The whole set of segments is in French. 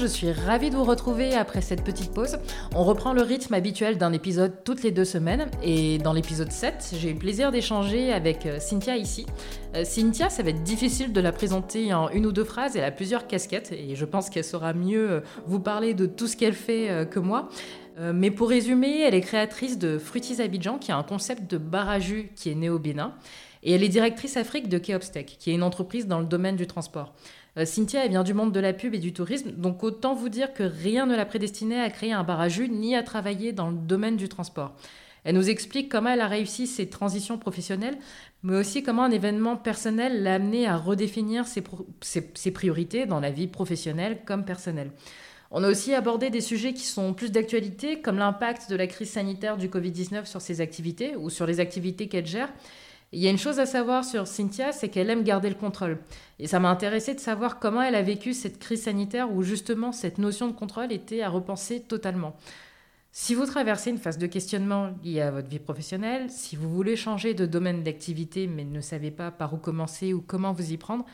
Je suis ravie de vous retrouver après cette petite pause. On reprend le rythme habituel d'un épisode toutes les deux semaines. Et dans l'épisode 7, j'ai eu le plaisir d'échanger avec euh, Cynthia ici. Euh, Cynthia, ça va être difficile de la présenter en une ou deux phrases. Elle a plusieurs casquettes et je pense qu'elle saura mieux euh, vous parler de tout ce qu'elle fait que moi. Mais pour résumer, elle est créatrice de Fruities Abidjan, qui est un concept de bar qui est né au Bénin. Et elle est directrice Afrique de Keopstech, qui est une entreprise dans le domaine du transport. Euh, Cynthia, elle vient du monde de la pub et du tourisme, donc autant vous dire que rien ne l'a prédestinée à créer un bar à ni à travailler dans le domaine du transport. Elle nous explique comment elle a réussi ses transitions professionnelles, mais aussi comment un événement personnel l'a amené à redéfinir ses, priorités dans la vie professionnelle comme personnelle. On a aussi abordé des sujets qui sont plus d'actualité, comme l'impact de la crise sanitaire du Covid-19 sur ses activités ou sur les activités qu'elle gère, il y a une chose à savoir sur Cynthia, c'est qu'elle aime garder le contrôle. Et ça m'a intéressé de savoir comment elle a vécu cette crise sanitaire où justement cette notion de contrôle était à repenser totalement. Si vous traversez une phase de questionnement liée à votre vie professionnelle, si vous voulez changer de domaine d'activité mais ne savez pas par où commencer ou comment vous y prendre,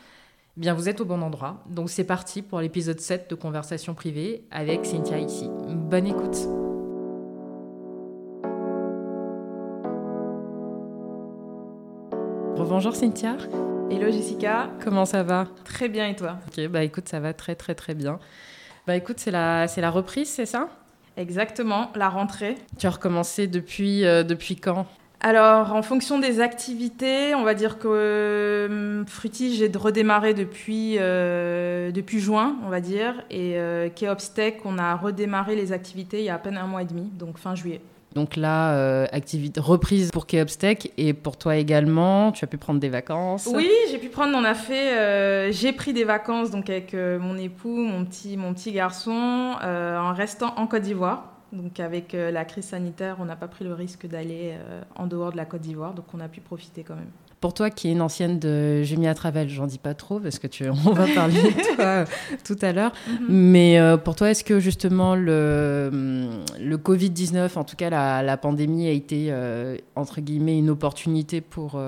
eh bien vous êtes au bon endroit. Donc c'est parti pour l'épisode 7 de Conversation privée avec Cynthia ici. Bonne écoute. Bonjour Cynthia. Hello Jessica. Comment ça va? Très bien et toi? Ok, bah écoute, ça va très très très bien. Bah écoute, c'est la, c'est la reprise, c'est ça? Exactement, la rentrée. Tu as recommencé depuis, euh, depuis quand? Alors, en fonction des activités, on va dire que euh, Fruity, j'ai redémarré depuis, euh, depuis juin, on va dire. Et euh, Keopstech, on a redémarré les activités il y a à peine un mois et demi, donc fin juillet. Donc là, euh, activité reprise pour Keopstech et pour toi également, tu as pu prendre des vacances. Oui, j'ai pu prendre, on a fait, euh, j'ai pris des vacances donc avec euh, mon époux, mon petit, mon petit garçon, en restant en Côte d'Ivoire. Donc avec la crise sanitaire, on n'a pas pris le risque d'aller en dehors de la Côte d'Ivoire, donc on a pu profiter quand même. Pour toi qui es une ancienne de Jumia Travel, j'en dis pas trop parce que tu, on va parler de toi euh, tout à l'heure. Mhm. Mais euh, pour toi, est-ce que justement le, le Covid-19, en tout cas la, la, pandémie, a été euh, entre guillemets une opportunité pour,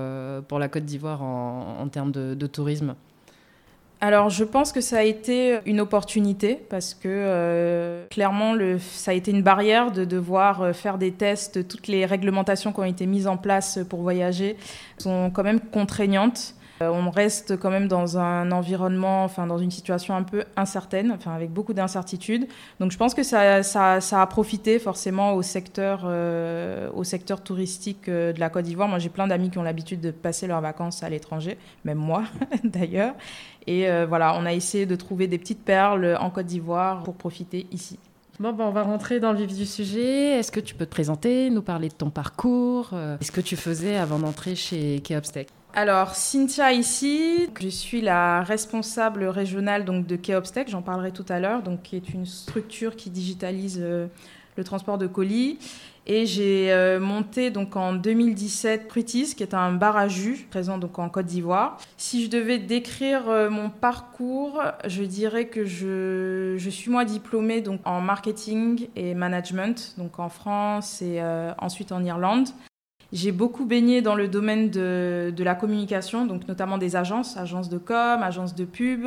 pour la Côte d'Ivoire en, en, termes de, de tourisme? Alors, je pense que ça a été une opportunité parce que euh, clairement, le, ça a été une barrière de devoir euh, faire des tests. Toutes les réglementations qui ont été mises en place pour voyager sont quand même contraignantes. Euh, on reste quand même dans un environnement, enfin dans une situation un peu incertaine, enfin avec beaucoup d'incertitudes. Donc je pense que ça, a profité forcément au secteur, au secteur touristique de la Côte d'Ivoire. Moi j'ai plein d'amis qui ont l'habitude de passer leurs vacances à l'étranger, même moi d'ailleurs. Et euh, voilà, on a essayé de trouver des petites perles en Côte d'Ivoire pour profiter ici. Bon, ben, on va rentrer dans le vif du sujet. Est-ce que tu peux te présenter, nous parler de ton parcours euh, Qu'est-ce que tu faisais avant d'entrer chez Keopstech alors, Cynthia ici, je suis la responsable régionale donc, de Keopstech, j'en parlerai tout à l'heure, donc qui est une structure qui digitalise euh, le transport de colis et j'ai euh, monté donc en 2017 Prutis, qui est un bar à jus présent donc en Côte d'Ivoire. Si je devais décrire euh, mon parcours, je dirais que je, suis moi diplômée donc en marketing et management, donc en France et ensuite en Irlande. J'ai beaucoup baigné dans le domaine de, de, la communication, donc notamment des agences, agences de com, agences de pub,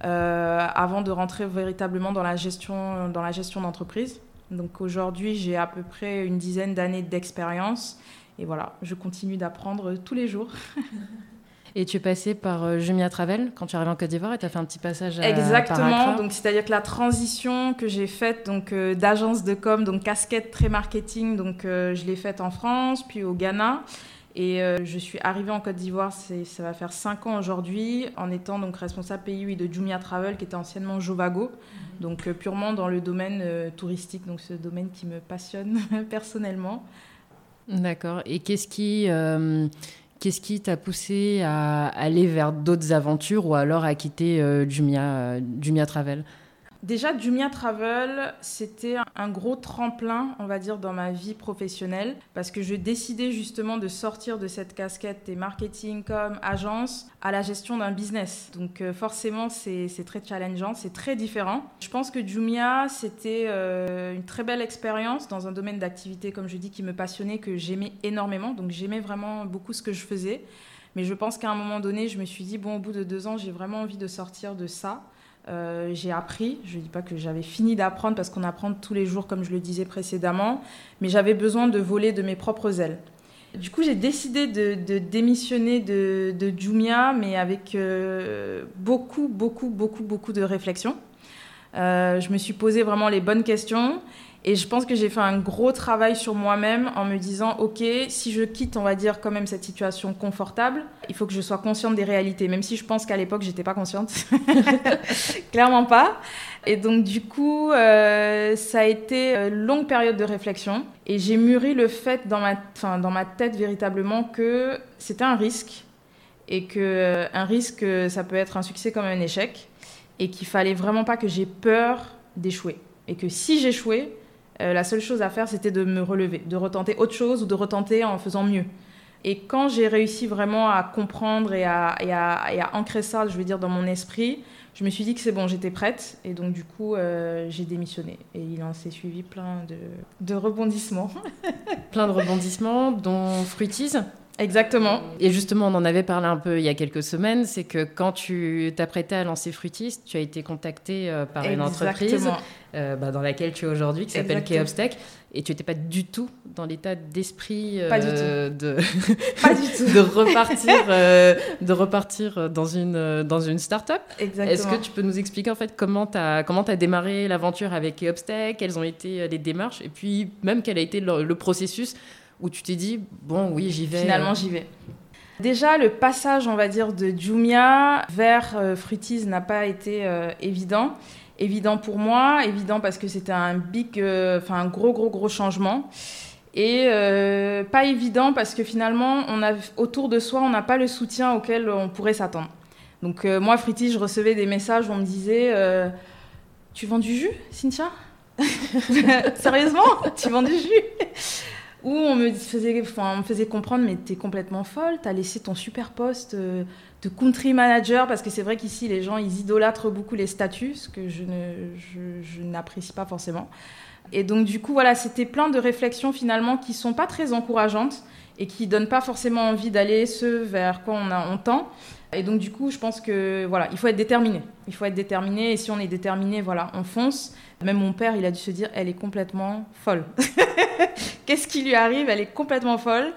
avant de rentrer véritablement dans la gestion, dans la gestion d'entreprise. Donc aujourd'hui, j'ai à peu près une dizaine d'années d'expérience. Et voilà, je continue d'apprendre tous les jours. Et tu es passé par euh, Jumia Travel quand tu es arrivé en Côte d'Ivoire et tu as fait un petit passage à Exactement. Donc c'est-à-dire que la transition que j'ai faite donc euh, d'agence de com, donc casquette très marketing, donc euh, je l'ai faite en France, puis au Ghana. Et je suis arrivée en Côte d'Ivoire, ça va faire cinq ans aujourd'hui, en étant donc responsable pays de Jumia Travel, qui était anciennement Jovago donc euh, purement dans le domaine euh, touristique, donc ce domaine qui me passionne personnellement. D'accord. Et qu'est-ce qui, euh, qu'est-ce qui t'a poussé à aller vers d'autres aventures ou alors à quitter Jumia, Jumia Travel? Déjà, Jumia Travel, c'était un gros tremplin, on va dire, dans ma vie professionnelle, parce que je décidais justement de sortir de cette casquette des marketing comme agence à la gestion d'un business. Donc euh, forcément, c'est très challengeant, c'est très différent. Je pense que Jumia, c'était euh, une très belle expérience dans un domaine d'activité, comme je dis, qui me passionnait, que j'aimais énormément. Donc j'aimais vraiment beaucoup ce que je faisais. Mais je pense qu'à un moment donné, je me suis dit, bon, au bout de deux ans, j'ai vraiment envie de sortir de ça. Euh, j'ai appris, je ne dis pas que j'avais fini d'apprendre parce qu'on apprend tous les jours comme je le disais précédemment, mais j'avais besoin de voler de mes propres ailes. Du coup, j'ai décidé de, démissionner de, Jumia, mais avec euh, beaucoup, beaucoup, beaucoup, beaucoup de réflexion. Euh, je me suis posé vraiment les bonnes questions et je pense que j'ai fait un gros travail sur moi-même en me disant, OK, si je quitte, on va dire, quand même cette situation confortable, il faut que je sois consciente des réalités, même si je pense qu'à l'époque, j'étais pas consciente. Clairement pas. Et donc, du coup, euh, ça a été une longue période de réflexion. Et j'ai mûri le fait dans ma, enfin, dans ma tête véritablement que c'était un risque. Et que euh, un risque, ça peut être un succès comme un échec. Et qu'il fallait vraiment pas que j'ai peur d'échouer. Et que si j'échouais, euh, la seule chose à faire, c'était de me relever, de retenter autre chose ou de retenter en faisant mieux. Et quand j'ai réussi vraiment à comprendre et à, ancrer ça, je veux dire, dans mon esprit, je me suis dit que c'est bon, j'étais prête. Et donc, du coup, euh, j'ai démissionné. Et il en s'est suivi plein de, de rebondissements. plein de rebondissements, dont Fruitise Exactement. Et justement, on en avait parlé un peu il y a quelques semaines, c'est que quand tu t'apprêtais à lancer Fruitis, tu as été contacté euh, par une entreprise euh, bah, dans laquelle tu es aujourd'hui, qui s'appelle Keopstech, et tu n'étais pas du tout dans l'état d'esprit euh, de... du tout. de repartir, de repartir dans une, dans une start-up. Exactement. Est-ce que tu peux nous expliquer en fait comment tu as, comment as démarré l'aventure avec Keopstech, quelles ont été les démarches, et puis même quel a été le processus où tu t'es dit, bon, oui, j'y vais Finalement, euh. j'y vais. Déjà, le passage, on va dire, de Jumia vers euh, Fruities n'a pas été euh, évident. Évident pour moi, évident parce que c'était un big, enfin un gros, gros, gros changement. Et pas évident parce que finalement, on a, autour de soi, on n'a pas le soutien auquel on pourrait s'attendre. Donc moi, Fruities, je recevais des messages où on me disait Tu vends du jus, Cynthia Sérieusement Tu vends du jus où on me faisait, on me faisait comprendre, mais t'es complètement folle, t'as laissé ton super poste euh, de country manager, parce que c'est vrai qu'ici, les gens, ils idolâtrent beaucoup les statuts, ce que je, ne, je, n'apprécie pas forcément. Et donc, du coup, voilà, c'était plein de réflexions finalement qui sont pas très encourageantes et qui donnent pas forcément envie d'aller ce vers quoi on, a, on tend. Et donc, du coup, je pense que, voilà, il faut être déterminé. Il faut être déterminé, et si on est déterminé, voilà, on fonce. Même mon père, il a dû se dire, elle est complètement folle. Qu'est-ce qui lui arrive? Elle est complètement folle.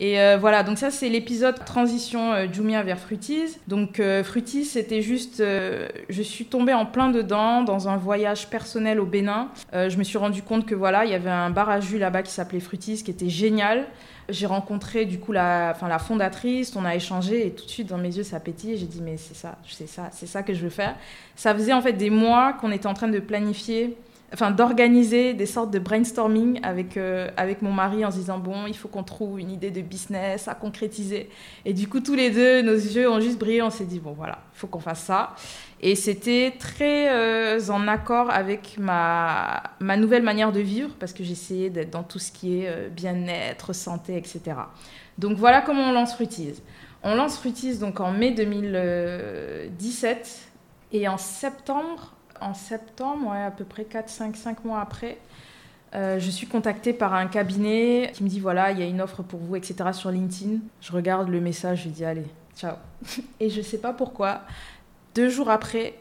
Et euh, voilà, donc ça c'est l'épisode transition euh, Jumia vers Fruities. Donc euh, c'était juste, je suis tombée en plein dedans dans un voyage personnel au Bénin. je me suis rendu compte que voilà, il y avait un bar à jus là-bas qui s'appelait Fruities, qui était génial. J'ai rencontré du coup la, la fondatrice, on a échangé et tout de suite dans mes yeux ça pétillait. J'ai dit mais c'est ça, c'est ça, c'est ça que je veux faire. Ça faisait en fait des mois qu'on était en train de planifier enfin d'organiser des sortes de brainstorming avec, euh, avec mon mari en se disant bon il faut qu'on trouve une idée de business à concrétiser. Et du coup tous les deux nos yeux ont juste brillé on s'est dit bon voilà il faut qu'on fasse ça. Et c'était très euh, en accord avec ma, ma nouvelle manière de vivre parce que j'essayais d'être dans tout ce qui est euh, bien-être santé etc donc voilà comment on lance Fruitise. On lance Fruitise donc en mai 2017 et en septembre en septembre, à peu près 4, 5, 5 mois après, euh, je suis contactée par un cabinet qui me dit voilà, il y a une offre pour vous, etc. sur LinkedIn. Je regarde le message, je dis allez, ciao. Et je ne sais pas pourquoi, deux jours après,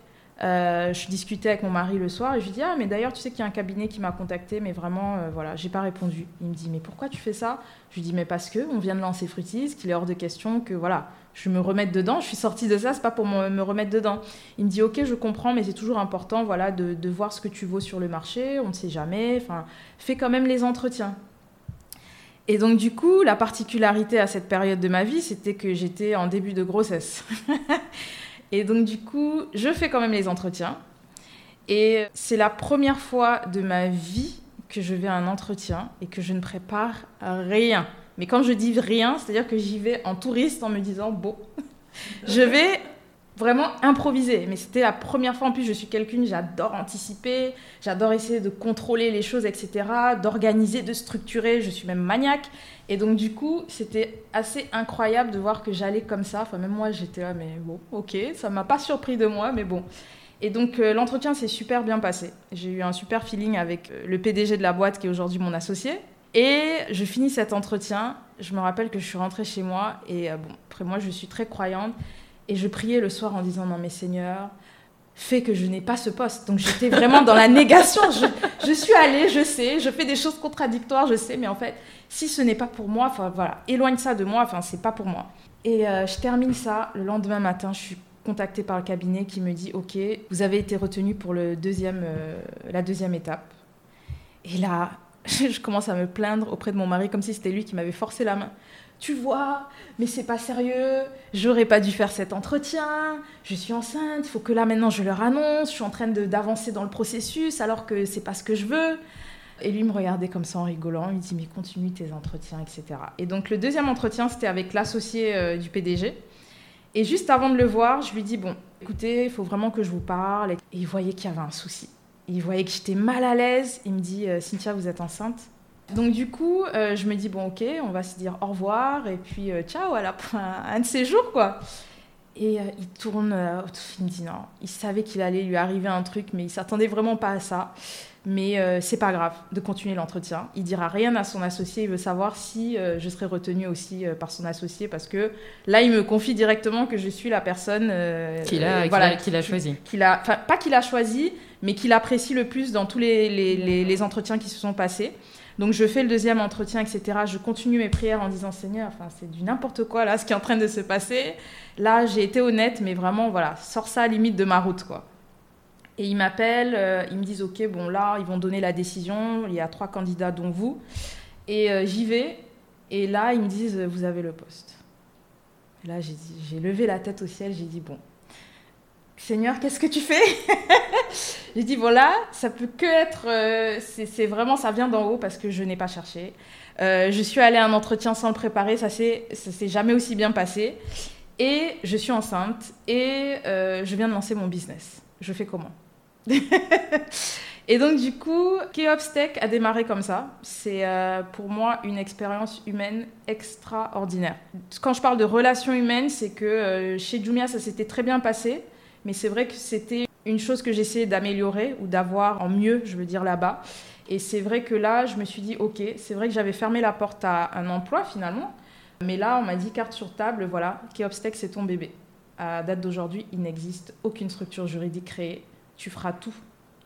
euh, je discutais avec mon mari le soir et je lui dis ah mais d'ailleurs tu sais qu'il y a un cabinet qui m'a contacté mais vraiment euh, voilà j'ai pas répondu. Il me dit mais pourquoi tu fais ça? Je lui dis mais parce que on vient de lancer Fruities, qu'il est hors de question que voilà je me remette dedans. Je suis sortie de ça c'est pas pour me, remettre dedans. Il me dit ok je comprends mais c'est toujours important voilà de, de, voir ce que tu vaux sur le marché. On ne sait jamais. Enfin fais quand même les entretiens. Et donc du coup la particularité à cette période de ma vie c'était que j'étais en début de grossesse. Et donc, du coup, je fais quand même les entretiens. Et c'est la première fois de ma vie que je vais à un entretien et que je ne prépare rien. Mais quand je dis rien, c'est-à-dire que j'y vais en touriste en me disant, bon, je vais vraiment improvisé. Mais c'était la première fois. En plus, je suis quelqu'un, j'adore anticiper, j'adore essayer de contrôler les choses, etc., d'organiser, de structurer. Je suis même maniaque. Et donc, du coup, c'était assez incroyable de voir que j'allais comme ça. Enfin, même moi, j'étais là, mais bon, ok, ça m'a pas surpris de moi, mais bon. Et donc, euh, l'entretien s'est super bien passé. J'ai eu un super feeling avec euh, le PDG de la boîte qui est aujourd'hui mon associé. Et je finis cet entretien. Je me rappelle que je suis rentrée chez moi. Et euh, bon, après, moi, je suis très croyante. Et je priais le soir en disant Non, mais Seigneur, fais que je n'ai pas ce poste. Donc j'étais vraiment dans la négation. Je, suis allée, je sais, je fais des choses contradictoires, je sais, mais en fait, si ce n'est pas pour moi, enfin voilà, éloigne ça de moi, enfin c'est pas pour moi. Et euh, je termine ça le lendemain matin, je suis contactée par le cabinet qui me dit Ok, vous avez été retenu pour le deuxième, euh, la deuxième étape. Et là, je commence à me plaindre auprès de mon mari comme si c'était lui qui m'avait forcé la main tu vois, mais c'est pas sérieux, j'aurais pas dû faire cet entretien, je suis enceinte, il faut que là maintenant je leur annonce, je suis en train d'avancer dans le processus alors que c'est pas ce que je veux. Et lui me regardait comme ça en rigolant, il me dit mais continue tes entretiens, etc. Et donc le deuxième entretien c'était avec l'associé euh, du PDG. Et juste avant de le voir, je lui dis bon, écoutez, il faut vraiment que je vous parle. Et il voyait qu'il y avait un souci. Il voyait que j'étais mal à l'aise. Il me dit euh, Cynthia, vous êtes enceinte donc du coup, euh, je me dis, bon ok, on va se dire au revoir et puis euh, ciao à la, un, de ces jours quoi. Et euh, il tourne, il me dit non, il savait qu'il allait lui arriver un truc, mais il s'attendait vraiment pas à ça. Mais c'est pas grave de continuer l'entretien. Il dira rien à son associé. Il veut savoir si je serai retenue aussi par son associé parce que là, il me confie directement que je suis la personne qu'il a, voilà, a, choisi. A, pas qu'il a choisi, mais qu'il apprécie le plus dans tous les, les, les entretiens qui se sont passés. Donc je fais le deuxième entretien, etc. Je continue mes prières en disant Seigneur, enfin c'est du n'importe quoi là, ce qui est en train de se passer. Là, j'ai été honnête, mais vraiment voilà, sors ça à limite de ma route quoi. Et ils m'appellent, euh, ils me disent ok, bon là, ils vont donner la décision. Il y a trois candidats dont vous. Et euh, j'y vais. Et là, ils me disent vous avez le poste. Là, j'ai levé la tête au ciel. J'ai dit bon, Seigneur, qu'est-ce que tu fais J'ai dit, voilà, ça peut que être. Euh, c'est vraiment, ça vient d'en haut parce que je n'ai pas cherché. Euh, je suis allée à un entretien sans le préparer, ça s'est jamais aussi bien passé. Et je suis enceinte et euh, je viens de lancer mon business. Je fais comment Et donc, du coup, Keops Tech a démarré comme ça. C'est pour moi une expérience humaine extraordinaire. Quand je parle de relations humaines, c'est que chez Jumia, ça s'était très bien passé. Mais c'est vrai que c'était une chose que j'essayais d'améliorer ou d'avoir en mieux, je veux dire, là-bas. Et c'est vrai que là, je me suis dit, ok, c'est vrai que j'avais fermé la porte à un emploi finalement. Mais là, on m'a dit, carte sur table, voilà, Keopstech, c'est ton bébé. À date d'aujourd'hui, il n'existe aucune structure juridique créée. Tu feras tout.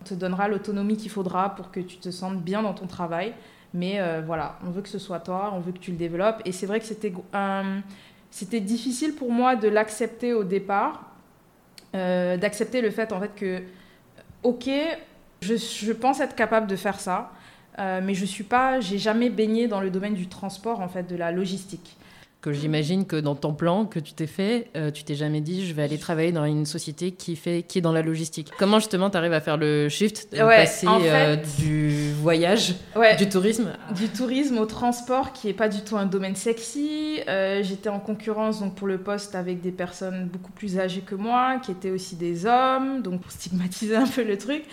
On te donnera l'autonomie qu'il faudra pour que tu te sentes bien dans ton travail. Mais euh, voilà, on veut que ce soit toi, on veut que tu le développes. Et c'est vrai que c'était, c'était difficile pour moi de l'accepter au départ euh, d'accepter le fait en fait que, ok, je, pense être capable de faire ça, euh, mais je suis pas, j'ai jamais baigné dans le domaine du transport en fait, de la logistique que j'imagine que dans ton plan que tu t'es fait, euh, tu t'es jamais dit je vais aller travailler dans une société qui fait qui est dans la logistique. Comment justement tu arrives à faire le shift, de passer euh, du voyage, du tourisme, du tourisme au transport qui est pas du tout un domaine sexy. Euh, j'étais en concurrence donc pour le poste avec des personnes beaucoup plus âgées que moi, qui étaient aussi des hommes, donc pour stigmatiser un peu le truc.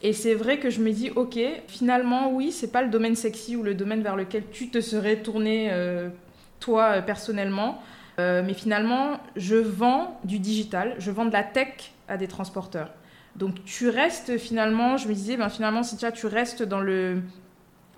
Et c'est vrai que je me dis, ok, finalement, oui, c'est pas le domaine sexy ou le domaine vers lequel tu te serais tourné toi euh, personnellement. Euh, mais finalement, je vends du digital, je vends de la tech à des transporteurs. Donc tu restes finalement, je me disais, ben finalement, si tu restes dans le,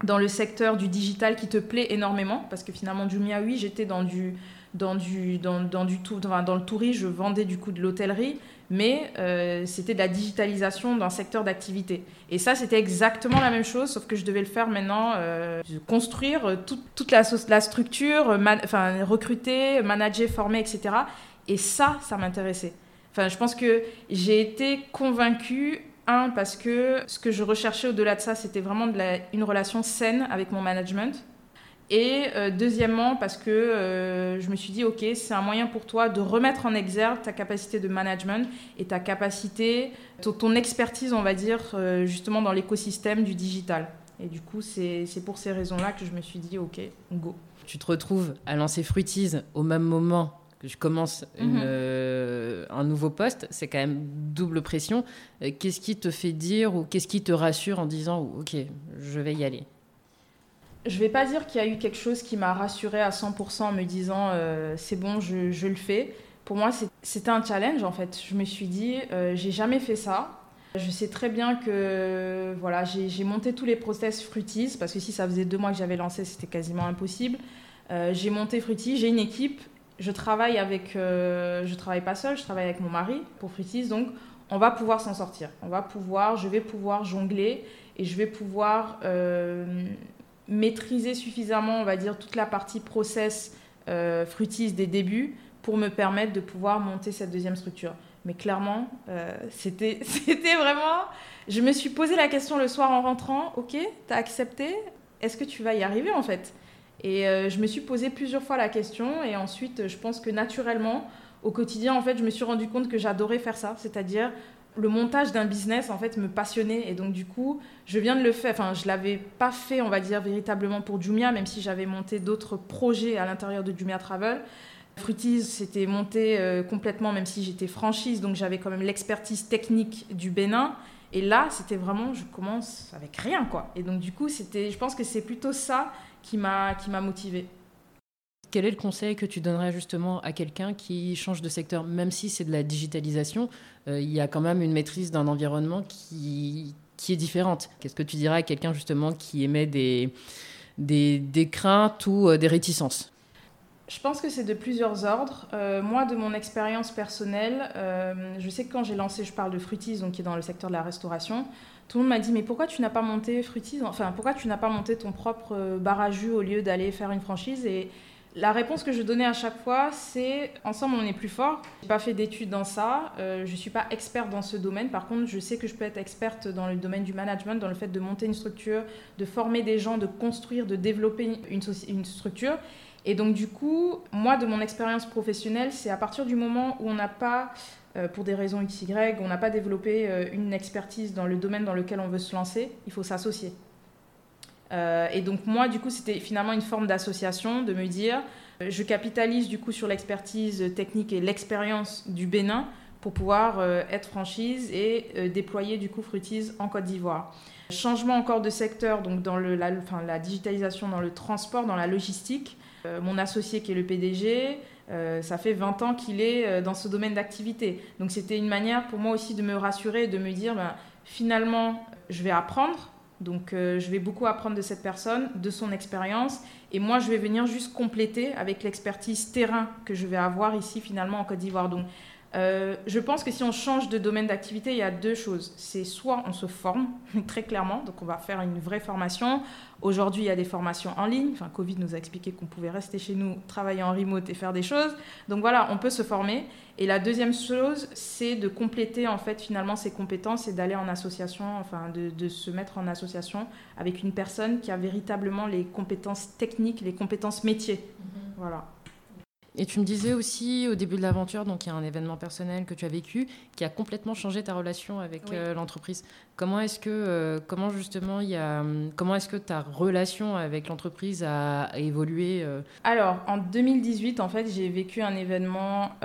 dans le secteur du digital qui te plaît énormément, parce que finalement, Jumia, oui, j'étais dans du, dans du, dans, dans du tout, dans le tourisme, je vendais du coup de l'hôtellerie, mais euh, c'était de la digitalisation d'un secteur d'activité. Et ça, c'était exactement la même chose, sauf que je devais le faire maintenant, euh, construire toute la, structure, recruter, manager, former, etc. Et ça, ça m'intéressait. Enfin, je pense que j'ai été convaincue, un, parce que ce que je recherchais au-delà de ça, c'était vraiment une relation saine avec mon management et euh, deuxièmement, parce que euh, je me suis dit, OK, c'est un moyen pour toi de remettre en exergue ta capacité de management et ta capacité, ton expertise, on va dire, euh, justement dans l'écosystème du digital. Et du coup, c'est pour ces raisons-là que je me suis dit, OK, go. Tu te retrouves à lancer Fruitize au même moment que je commence mhm. un nouveau poste, c'est quand même double pression. qu'est-ce qui te fait dire ou qu'est-ce qui te rassure en disant ok, je vais y aller? Je vais pas dire qu'il y a eu quelque chose qui m'a rassurée à 100% en me disant c'est bon, je, le fais. Pour moi, c'était un challenge en fait. Je me suis dit, j'ai jamais fait ça. Je sais très bien que voilà, j'ai monté tous les process Fruities parce que si ça faisait deux mois que j'avais lancé, c'était quasiment impossible. Euh, j'ai monté Fruities, j'ai une équipe, je travaille avec, euh, je travaille pas seule, je travaille avec mon mari pour Fruities, donc on va pouvoir s'en sortir. On va pouvoir, je vais pouvoir jongler et je vais pouvoir euh, maîtriser suffisamment, on va dire, toute la partie process Fruities des débuts pour me permettre de pouvoir monter cette deuxième structure. Mais clairement, euh, c'était vraiment... Je me suis posé la question le soir en rentrant, ok, t'as accepté, est-ce que tu vas y arriver en fait? Et euh, je me suis posé plusieurs fois la question et ensuite, je pense que naturellement, au quotidien, en fait, je me suis rendu compte que j'adorais faire ça, c'est-à-dire le montage d'un business en fait me passionnait et donc du coup je viens de le faire enfin je l'avais pas fait on va dire véritablement pour Jumia même si j'avais monté d'autres projets à l'intérieur de Jumia Travel Fruities, c'était monté euh, complètement, même si j'étais franchise, donc j'avais quand même l'expertise technique du Bénin. Et là, c'était vraiment, je commence avec rien, quoi. Et donc, du coup, c'était, je pense que c'est plutôt ça qui m'a, qui m'a motivée. Quel est le conseil que tu donnerais justement à quelqu'un qui change de secteur, même si c'est de la digitalisation, euh, il y a quand même une maîtrise d'un environnement qui, qui est différente. Qu'est-ce que tu dirais à quelqu'un justement qui émet des, des, des craintes ou euh, des réticences? Je pense que c'est de plusieurs ordres. Euh, moi, de mon expérience personnelle, je sais que quand j'ai lancé, je parle de Fruities, donc qui est dans le secteur de la restauration, tout le monde m'a dit mais pourquoi tu n'as pas monté Fruities Enfin, pourquoi tu n'as pas monté ton propre bar jus au lieu d'aller faire une franchise? Et la réponse que je donnais à chaque fois, c'est ensemble on est plus fort. J'ai pas fait d'études dans ça, je je suis pas experte dans ce domaine. Par contre, je sais que je peux être experte dans le domaine du management, dans le fait de monter une structure, de former des gens, de construire, de développer une, une structure. Et donc du coup, moi, de mon expérience professionnelle, c'est à partir du moment où on n'a pas, euh, pour des raisons XY, on n'a pas développé euh, une expertise dans le domaine dans lequel on veut se lancer, il faut s'associer. Euh, et donc moi, du coup, c'était finalement une forme d'association, de me dire, je capitalise du coup sur l'expertise technique et l'expérience du Bénin pour pouvoir être franchise et déployer du coup Fruities en Côte d'Ivoire. Changement encore de secteur, donc dans la, digitalisation dans le transport, dans la logistique. Euh, mon associé qui est le PDG, euh, ça fait 20 ans qu'il est euh, dans ce domaine d'activité. Donc c'était une manière pour moi aussi de me rassurer et de me dire, ben, finalement, je vais apprendre. Donc je vais beaucoup apprendre de cette personne, de son expérience. Et moi, je vais venir juste compléter avec l'expertise terrain que je vais avoir ici finalement en Côte d'Ivoire. Euh, je pense que si on change de domaine d'activité, il y a deux choses. C'est soit on se forme, très clairement, donc on va faire une vraie formation. Aujourd'hui, il y a des formations en ligne. Enfin, Covid nous a expliqué qu'on pouvait rester chez nous, travailler en remote et faire des choses. Donc voilà, on peut se former. Et la deuxième chose, c'est de compléter en fait finalement ses compétences et d'aller en association, enfin de, de, se mettre en association avec une personne qui a véritablement les compétences techniques, les compétences métiers. Mm-hmm. Voilà. Et tu me disais aussi au début de l'aventure, donc il y a un événement personnel que tu as vécu qui a complètement changé ta relation avec euh, l'entreprise. Comment est-ce que, euh, comment justement, il y a, comment est-ce que ta relation avec l'entreprise a, évolué euh? Alors, en 2018, en fait, j'ai vécu un événement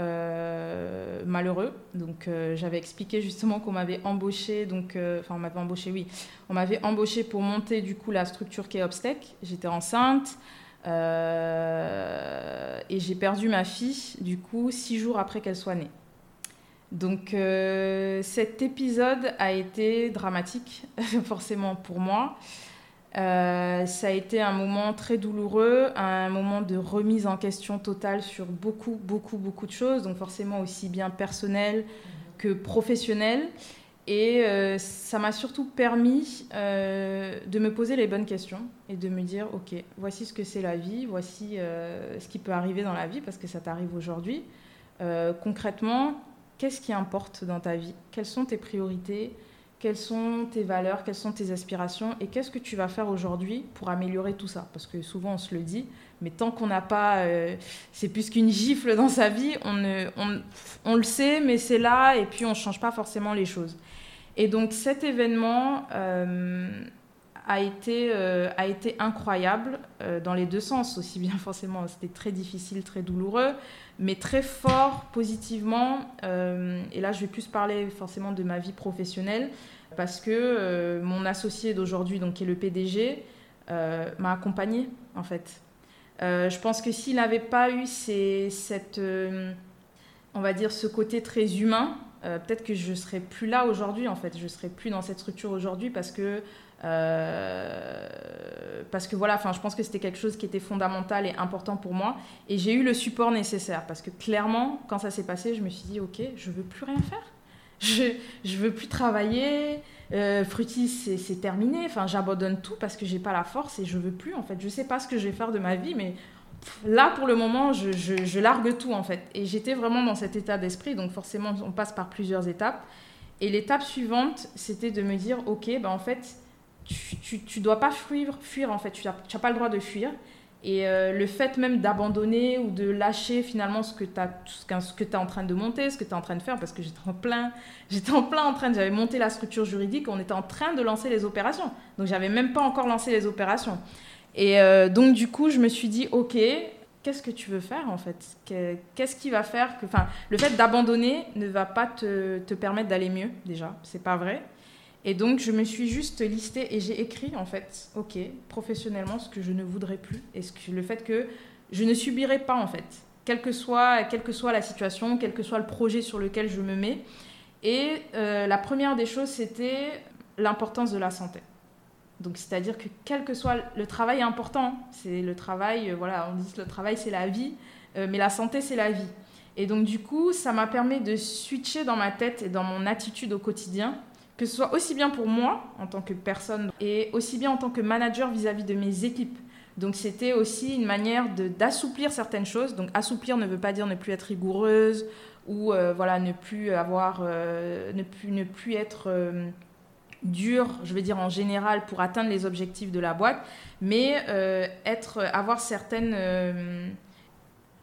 malheureux. Donc, j'avais expliqué justement qu'on m'avait embauché, donc, enfin, on m'avait embauché, oui, on m'avait embauché pour monter du coup la structure Keopstech. J'étais enceinte. Euh, et j'ai perdu ma fille, du coup, six jours après qu'elle soit née. Donc euh, cet épisode a été dramatique, forcément pour moi. Euh, ça a été un moment très douloureux, un moment de remise en question totale sur beaucoup, beaucoup, beaucoup de choses, donc forcément aussi bien personnel que professionnel. Et euh, ça m'a surtout permis euh, de me poser les bonnes questions et de me dire, OK, voici ce que c'est la vie, voici euh, ce qui peut arriver dans la vie, parce que ça t'arrive aujourd'hui. concrètement, qu'est-ce qui importe dans ta vie? Quelles sont tes priorités? Quelles sont tes valeurs Quelles sont tes aspirations Et qu'est-ce que tu vas faire aujourd'hui pour améliorer tout ça? Parce que souvent on se le dit, mais tant qu'on n'a pas... c'est plus qu'une gifle dans sa vie, on le sait, mais c'est là, et puis on ne change pas forcément les choses. Et donc cet événement euh, a été, a été incroyable dans les deux sens, aussi bien forcément, c'était très difficile, très douloureux, mais très fort positivement. et là, je vais plus parler forcément de ma vie professionnelle, parce que mon associé d'aujourd'hui, qui est le PDG, m'a accompagné en fait. je pense que s'il n'avait pas eu cette, on va dire, ce côté très humain, euh, peut-être que je serais plus là aujourd'hui en fait, je serais plus dans cette structure aujourd'hui parce que euh, parce que voilà, je pense que c'était quelque chose qui était fondamental et important pour moi. Et j'ai eu le support nécessaire parce que clairement, quand ça s'est passé, je me suis dit, ok, je veux plus rien faire. Je, je veux plus travailler. Euh, c'est terminé. Enfin, j'abandonne tout parce que j'ai pas la force et je veux plus. En fait, je sais pas ce que je vais faire de ma vie, mais là, pour le moment, je, largue tout en fait. Et j'étais vraiment dans cet état d'esprit. Donc forcément, on passe par plusieurs étapes. Et l'étape suivante, c'était de me dire, ok, ben en fait, tu, tu, dois pas fuir, fuir en fait. Tu n'as pas le droit de fuir. Et euh, le fait même d'abandonner ou de lâcher finalement ce que tu ce que es en train de monter, ce que tu es en train de faire, parce que j'étais en plein, j'étais en plein en train, j'avais monté la structure juridique, on était en train de lancer les opérations. Donc j'avais même pas encore lancé les opérations. Et euh, donc, du coup, je me suis dit, OK, qu'est-ce que tu veux faire en fait? Qu'est-ce qui va faire que. Enfin, le fait d'abandonner ne va pas te, te permettre d'aller mieux, déjà. C'est pas vrai. Et donc, je me suis juste listée et j'ai écrit, en fait, OK, professionnellement, ce que je ne voudrais plus. Et ce que, le fait que je ne subirai pas, en fait. Quelle que, soit, la situation, quel que soit le projet sur lequel je me mets. Et euh, la première des choses, c'était l'importance de la santé. Donc, c'est-à-dire que quel que soit le travail important, c'est le travail, euh, voilà, on dit que le travail c'est la vie, euh, mais la santé c'est la vie. Et donc, du coup, ça m'a permis de switcher dans ma tête et dans mon attitude au quotidien, que ce soit aussi bien pour moi en tant que personne et aussi bien en tant que manager vis-à-vis de mes équipes. Donc, c'était aussi une manière d'assouplir certaines choses. Donc, assouplir ne veut pas dire ne plus être rigoureuse ou euh, voilà, ne plus avoir, ne, plus, ne plus être dur, je vais dire en général, pour atteindre les objectifs de la boîte, mais euh, être, avoir certaines, euh,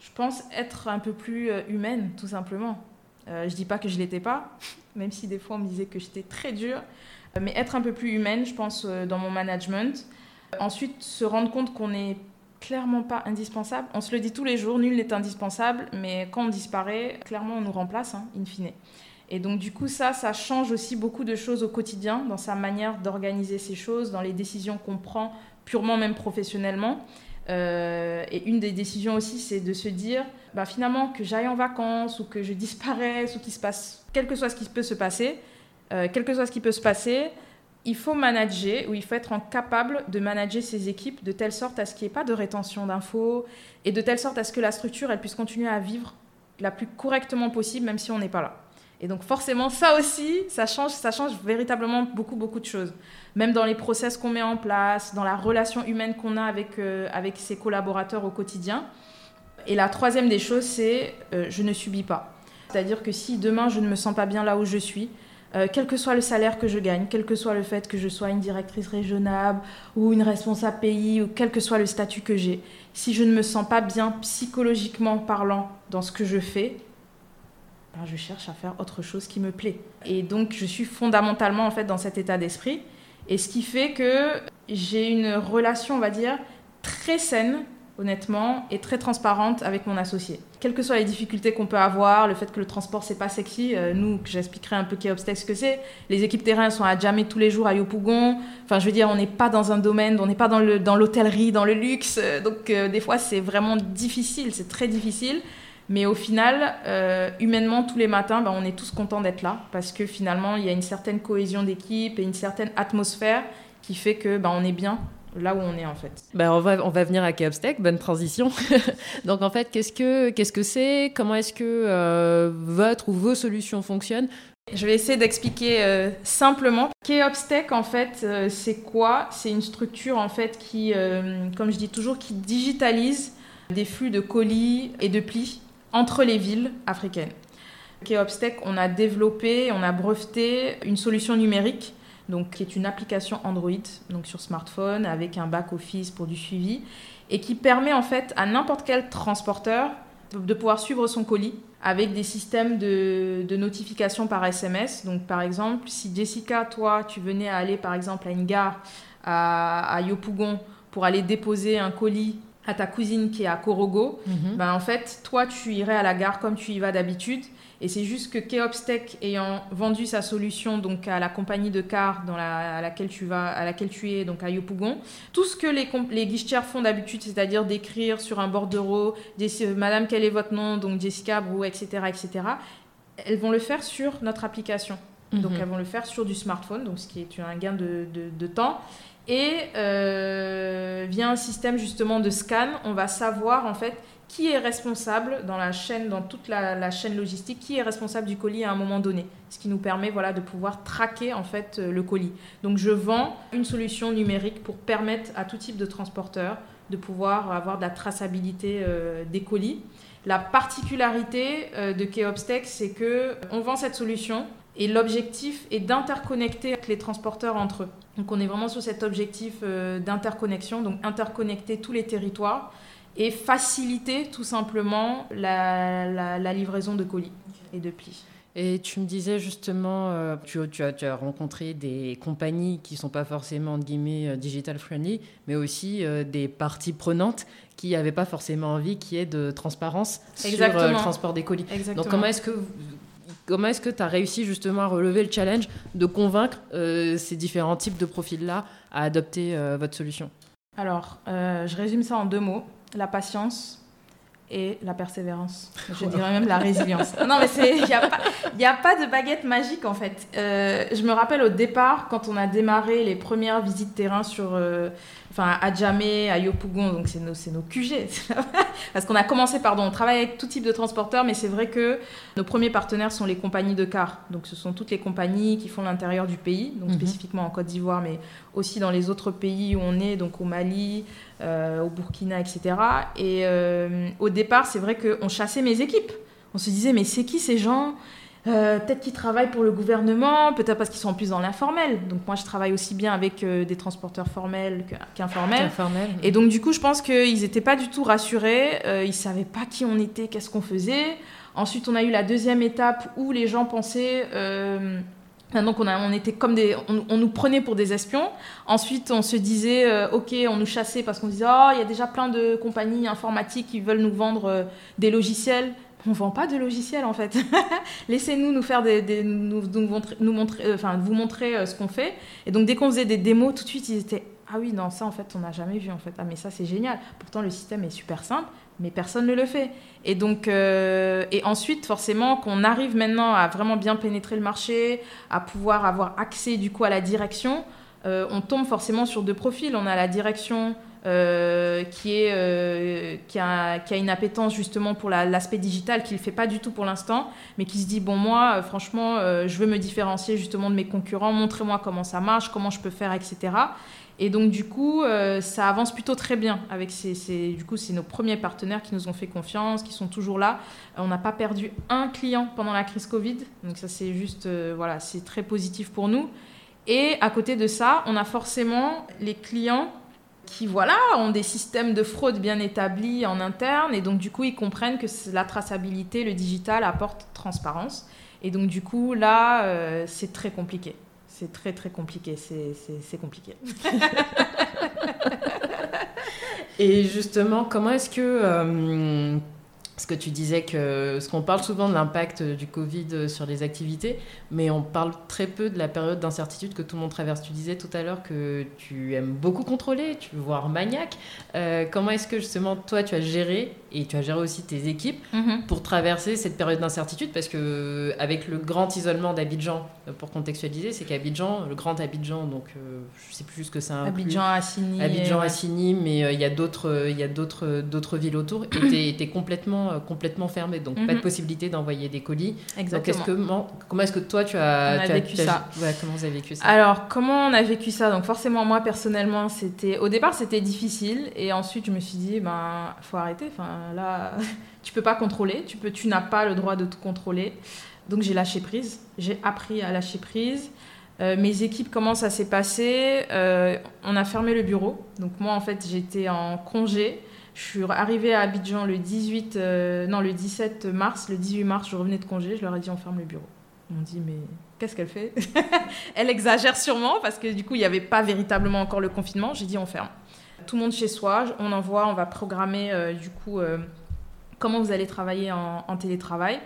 je pense, être un peu plus euh, humaine, tout simplement. Je dis pas que je l'étais pas, même si des fois on me disait que j'étais très dure, mais être un peu plus humaine, je pense, dans mon management. Ensuite, se rendre compte qu'on n'est clairement pas indispensable. On se le dit tous les jours, nul n'est indispensable, mais quand on disparaît, clairement on nous remplace, hein, in fine. Et donc du coup, ça, ça change aussi beaucoup de choses au quotidien, dans sa manière d'organiser ces choses, dans les décisions qu'on prend, purement même professionnellement. Euh, et une des décisions aussi, c'est de se dire, bah, finalement, que j'aille en vacances ou que je disparaisse ou qu'il se passe, quel que soit ce qui peut se passer, euh, soit ce qui peut se passer, il faut manager ou il faut être capable de manager ses équipes de telle sorte à ce qu'il n'y ait pas de rétention d'infos et de telle sorte à ce que la structure elle puisse continuer à vivre la plus correctement possible, même si on n'est pas là. Et donc forcément, ça aussi, ça change, ça change véritablement beaucoup, beaucoup de choses. Même dans les process qu'on met en place, dans la relation humaine qu'on a avec, euh, avec ses collaborateurs au quotidien. Et la troisième des choses, c'est euh, je ne subis pas. C'est-à-dire que si demain je ne me sens pas bien là où je suis, euh, quel que soit le salaire que je gagne, quel que soit le fait que je sois une directrice régionale ou une responsable pays, ou quel que soit le statut que j'ai, si je ne me sens pas bien psychologiquement parlant dans ce que je fais, ben, je cherche à faire autre chose qui me plaît. Et donc, je suis fondamentalement en fait dans cet état d'esprit. Et ce qui fait que j'ai une relation, on va dire, très saine, honnêtement, et très transparente avec mon associé. Quelles que soient les difficultés qu'on peut avoir, le fait que le transport c'est pas sexy, euh, nous, j'expliquerai un peu quel obstacle ce que c'est. Les équipes terrain sont à jamais tous les jours à Yopougon. Enfin, je veux dire, on n'est pas dans un domaine, on n'est pas dans l'hôtellerie, dans, dans le luxe. Donc, euh, des fois, c'est vraiment difficile, c'est très difficile. Mais au final, euh, humainement, tous les matins, ben, on est tous contents d'être là parce que finalement, il y a une certaine cohésion d'équipe et une certaine atmosphère qui fait que ben, on est bien là où on est en fait. Ben, on, va, on va venir à Keopstech, bonne transition. Donc en fait, qu'est-ce que qu'est-ce que c'est? Comment est-ce que euh, votre ou vos solutions fonctionnent? Je vais essayer d'expliquer euh, simplement. Keopstech, en fait, c'est quoi? C'est une structure, en fait, qui, comme je dis toujours, qui digitalise des flux de colis et de plis entre les villes africaines. Keopstech, on a développé, on a breveté une solution numérique donc, qui est une application Android donc sur smartphone avec un back-office pour du suivi et qui permet en fait à n'importe quel transporteur de pouvoir suivre son colis avec des systèmes de, notification par SMS. Donc par exemple, si Jessica, toi, tu venais à aller par exemple à une gare à, à Yopougon pour aller déposer un colis à ta cousine qui est à Korogo, Mhm. ben en fait, toi, tu irais à la gare comme tu y vas d'habitude. Et c'est juste que Keopstech ayant vendu sa solution donc à la compagnie de car dans la, à laquelle tu vas, à laquelle tu es donc à Yopougon, tout ce que les, les guichetières font d'habitude, c'est-à-dire d'écrire sur un bordereau, euh, Madame quel est votre nom, donc Jessica Brou, etc., etc. Elles vont le faire sur notre application. Donc Mhm. elles vont le faire sur du smartphone, donc ce qui est un gain de, de- de temps. Et euh, via un système justement de scan, on va savoir en fait qui est responsable dans la chaîne, dans toute la, chaîne logistique, qui est responsable du colis à un moment donné. Ce qui nous permet voilà, de pouvoir traquer en fait euh, le colis. Donc je vends une solution numérique pour permettre à tout type de transporteur de pouvoir avoir de la traçabilité euh, des colis. La particularité de Keopstech, c'est que on vend cette solution et l'objectif est d'interconnecter les transporteurs entre eux. Donc on est vraiment sur cet objectif euh, d'interconnexion, donc interconnecter tous les territoires et faciliter tout simplement la, la- la livraison de colis et de plis. Et tu me disais justement, euh, tu, tu as, tu as rencontré des compagnies qui sont pas forcément entre guillemets euh, digital friendly, mais aussi des parties prenantes qui n'avaient pas forcément envie qu'il y ait de transparence sur Exactement. le transport des colis. Exactement. Donc comment est-ce que comment est-ce que tu as réussi justement à relever le challenge de convaincre euh, ces différents types de profils-là à adopter euh, votre solution? Alors, euh, je résume ça en deux mots la patience et la persévérance. Je dirais même la résilience. Non, mais il n'y a, a pas de baguette magique en fait. Je me rappelle au départ, quand on a démarré les premières visites terrain sur. Enfin, à Djamé, à Yopougon, donc c'est nos, nos QG. Parce qu'on a commencé, pardon, on travaille avec tout type de transporteurs, mais c'est vrai que nos premiers partenaires sont les compagnies de cars. Donc ce sont toutes les compagnies qui font l'intérieur du pays, donc Mhm. spécifiquement en Côte d'Ivoire, mais aussi dans les autres pays où on est, donc au Mali, euh, au Burkina, etc. Et euh, au départ, c'est vrai qu'on chassait mes équipes. On se disait, mais c'est qui ces gens? Euh, Peut-être qu'ils travaillent pour le gouvernement, peut-être parce qu'ils sont en plus dans l'informel. Donc moi, je travaille aussi bien avec euh, des transporteurs formels qu'informels. Informel. Et donc, du coup, je pense qu'ils n'étaient pas du tout rassurés. Euh, ils ne savaient pas qui on était, qu'est-ce qu'on faisait. Ensuite, on a eu la deuxième étape où les gens pensaient. donc, on, a, on était comme des. On, on nous prenait pour des espions. Ensuite, on se disait, OK, on nous chassait parce qu'on disait, oh, il y a déjà plein de compagnies informatiques qui veulent nous vendre des logiciels. On vend pas de logiciels en fait. Laissez-nous nous faire nous, montrer, euh, enfin, vous montrer euh, ce qu'on fait. Et donc dès qu'on faisait des démos, tout de suite ils étaient ah oui non ça en fait on n'a jamais vu en fait ah mais ça c'est génial. Pourtant le système est super simple, mais personne ne le fait. Et donc euh, et ensuite forcément qu'on arrive maintenant à vraiment bien pénétrer le marché, à pouvoir avoir accès du coup à la direction, on tombe forcément sur deux profils. On a la direction euh, euh, qui, a, une appétence justement pour la- l'aspect digital, qui ne fait pas du tout pour l'instant, mais qui se dit, bon moi, euh, franchement, je veux me différencier justement de mes concurrents, montrez-moi comment ça marche, comment je peux faire, etc. Et donc du coup, ça avance plutôt très bien. Avec ces, du coup, c'est nos premiers partenaires qui nous ont fait confiance, qui sont toujours là. On n'a pas perdu un client pendant la crise Covid, donc ça c'est juste, voilà, c'est très positif pour nous. Et à côté de ça, on a forcément les clients qui voilà, ont des systèmes de fraude bien établis en interne et donc du coup ils comprennent que la traçabilité, le digital apporte transparence et donc du coup là euh, c'est très compliqué. C'est très très compliqué, c'est compliqué. Et justement, comment est-ce que. euh, parce que tu disais que. Parce qu'on parle souvent de l'impact du Covid sur les activités, mais on parle très peu de la période d'incertitude que tout le monde traverse. Tu disais tout à l'heure que tu aimes beaucoup contrôler, tu voir maniaque. Euh, comment est-ce que justement toi tu as géré, et tu as géré aussi tes équipes, pour traverser cette période d'incertitude parce que avec le grand isolement d'Abidjan, euh, pour contextualiser, c'est qu'Abidjan, le grand Abidjan, donc euh, je sais plus ce que ça inclut. Abidjan, Assini. Abidjan. Assini, mais euh, il y a d'autres, euh, il y a d'autres, d'autres villes autour, étaient, étaient complètement, euh, complètement fermées, donc pas de Mhm. possibilité d'envoyer des colis. Donc Exactement. est-ce que, comment, est-ce que toi tu as, On a tu as- vécu as- ça. ouais, comment vous avez vécu ça? Alors, comment on a vécu ça? Donc, forcément, moi, personnellement, c'était... Au départ, c'était difficile. Et ensuite, je me suis dit, ben, faut arrêter. Enfin, là, tu peux pas contrôler. Tu, peux... tu n'as pas le droit de tout contrôler. Donc, j'ai lâché prise. J'ai appris à lâcher prise. Euh, mes équipes, comment ça s'est passé? Euh, On a fermé le bureau. Donc, moi, en fait, j'étais en congé. Je suis arrivée à Abidjan le 18, euh, non le 17 mars, le 18 mars, je revenais de congé, je leur ai dit on ferme le bureau. M'ont dit mais qu'est-ce qu'elle fait? Elle exagère sûrement parce que du coup il n'y avait pas véritablement encore le confinement. J'ai dit on ferme. Tout le monde chez soi, on envoie, on va programmer euh, du coup euh, comment vous allez travailler en, télétravail.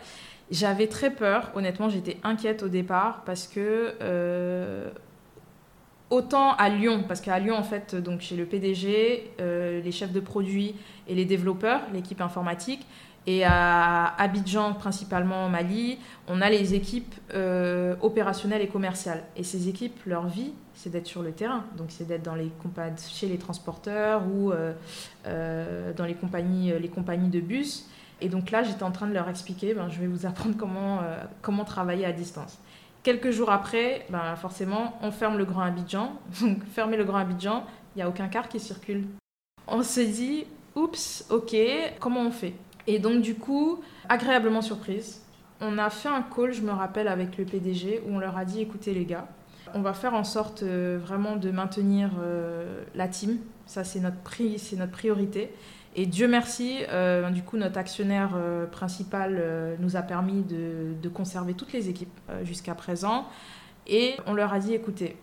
J'avais très peur, honnêtement j'étais inquiète au départ parce que autant à Lyon, parce qu'à Lyon, en fait, donc chez le PDG, euh, les chefs de produits et les développeurs, l'équipe informatique, et à Abidjan, principalement au Mali, on a les équipes euh, opérationnelles et commerciales. Et ces équipes, leur vie, c'est d'être sur le terrain. Donc, c'est d'être chez les transporteurs ou euh, dans les compagnies, de bus. Et donc là, j'étais en train de leur expliquer, ben, je vais vous apprendre comment, comment travailler à distance. Quelques jours après, ben forcément, on ferme le Grand Abidjan. Donc, fermer le Grand Abidjan, il n'y a aucun car qui circule. On s'est dit, oups, ok, comment on fait? Et donc, du coup, agréablement surprise, on a fait un call, je me rappelle, avec le PDG, où on leur a dit, écoutez les gars, on va faire en sorte euh, vraiment de maintenir euh, la team. Ça, c'est notre, c'est notre priorité. Et Dieu merci, euh, du coup, notre actionnaire principal nous a permis de, conserver toutes les équipes jusqu'à présent. Et on leur a dit, écoutez,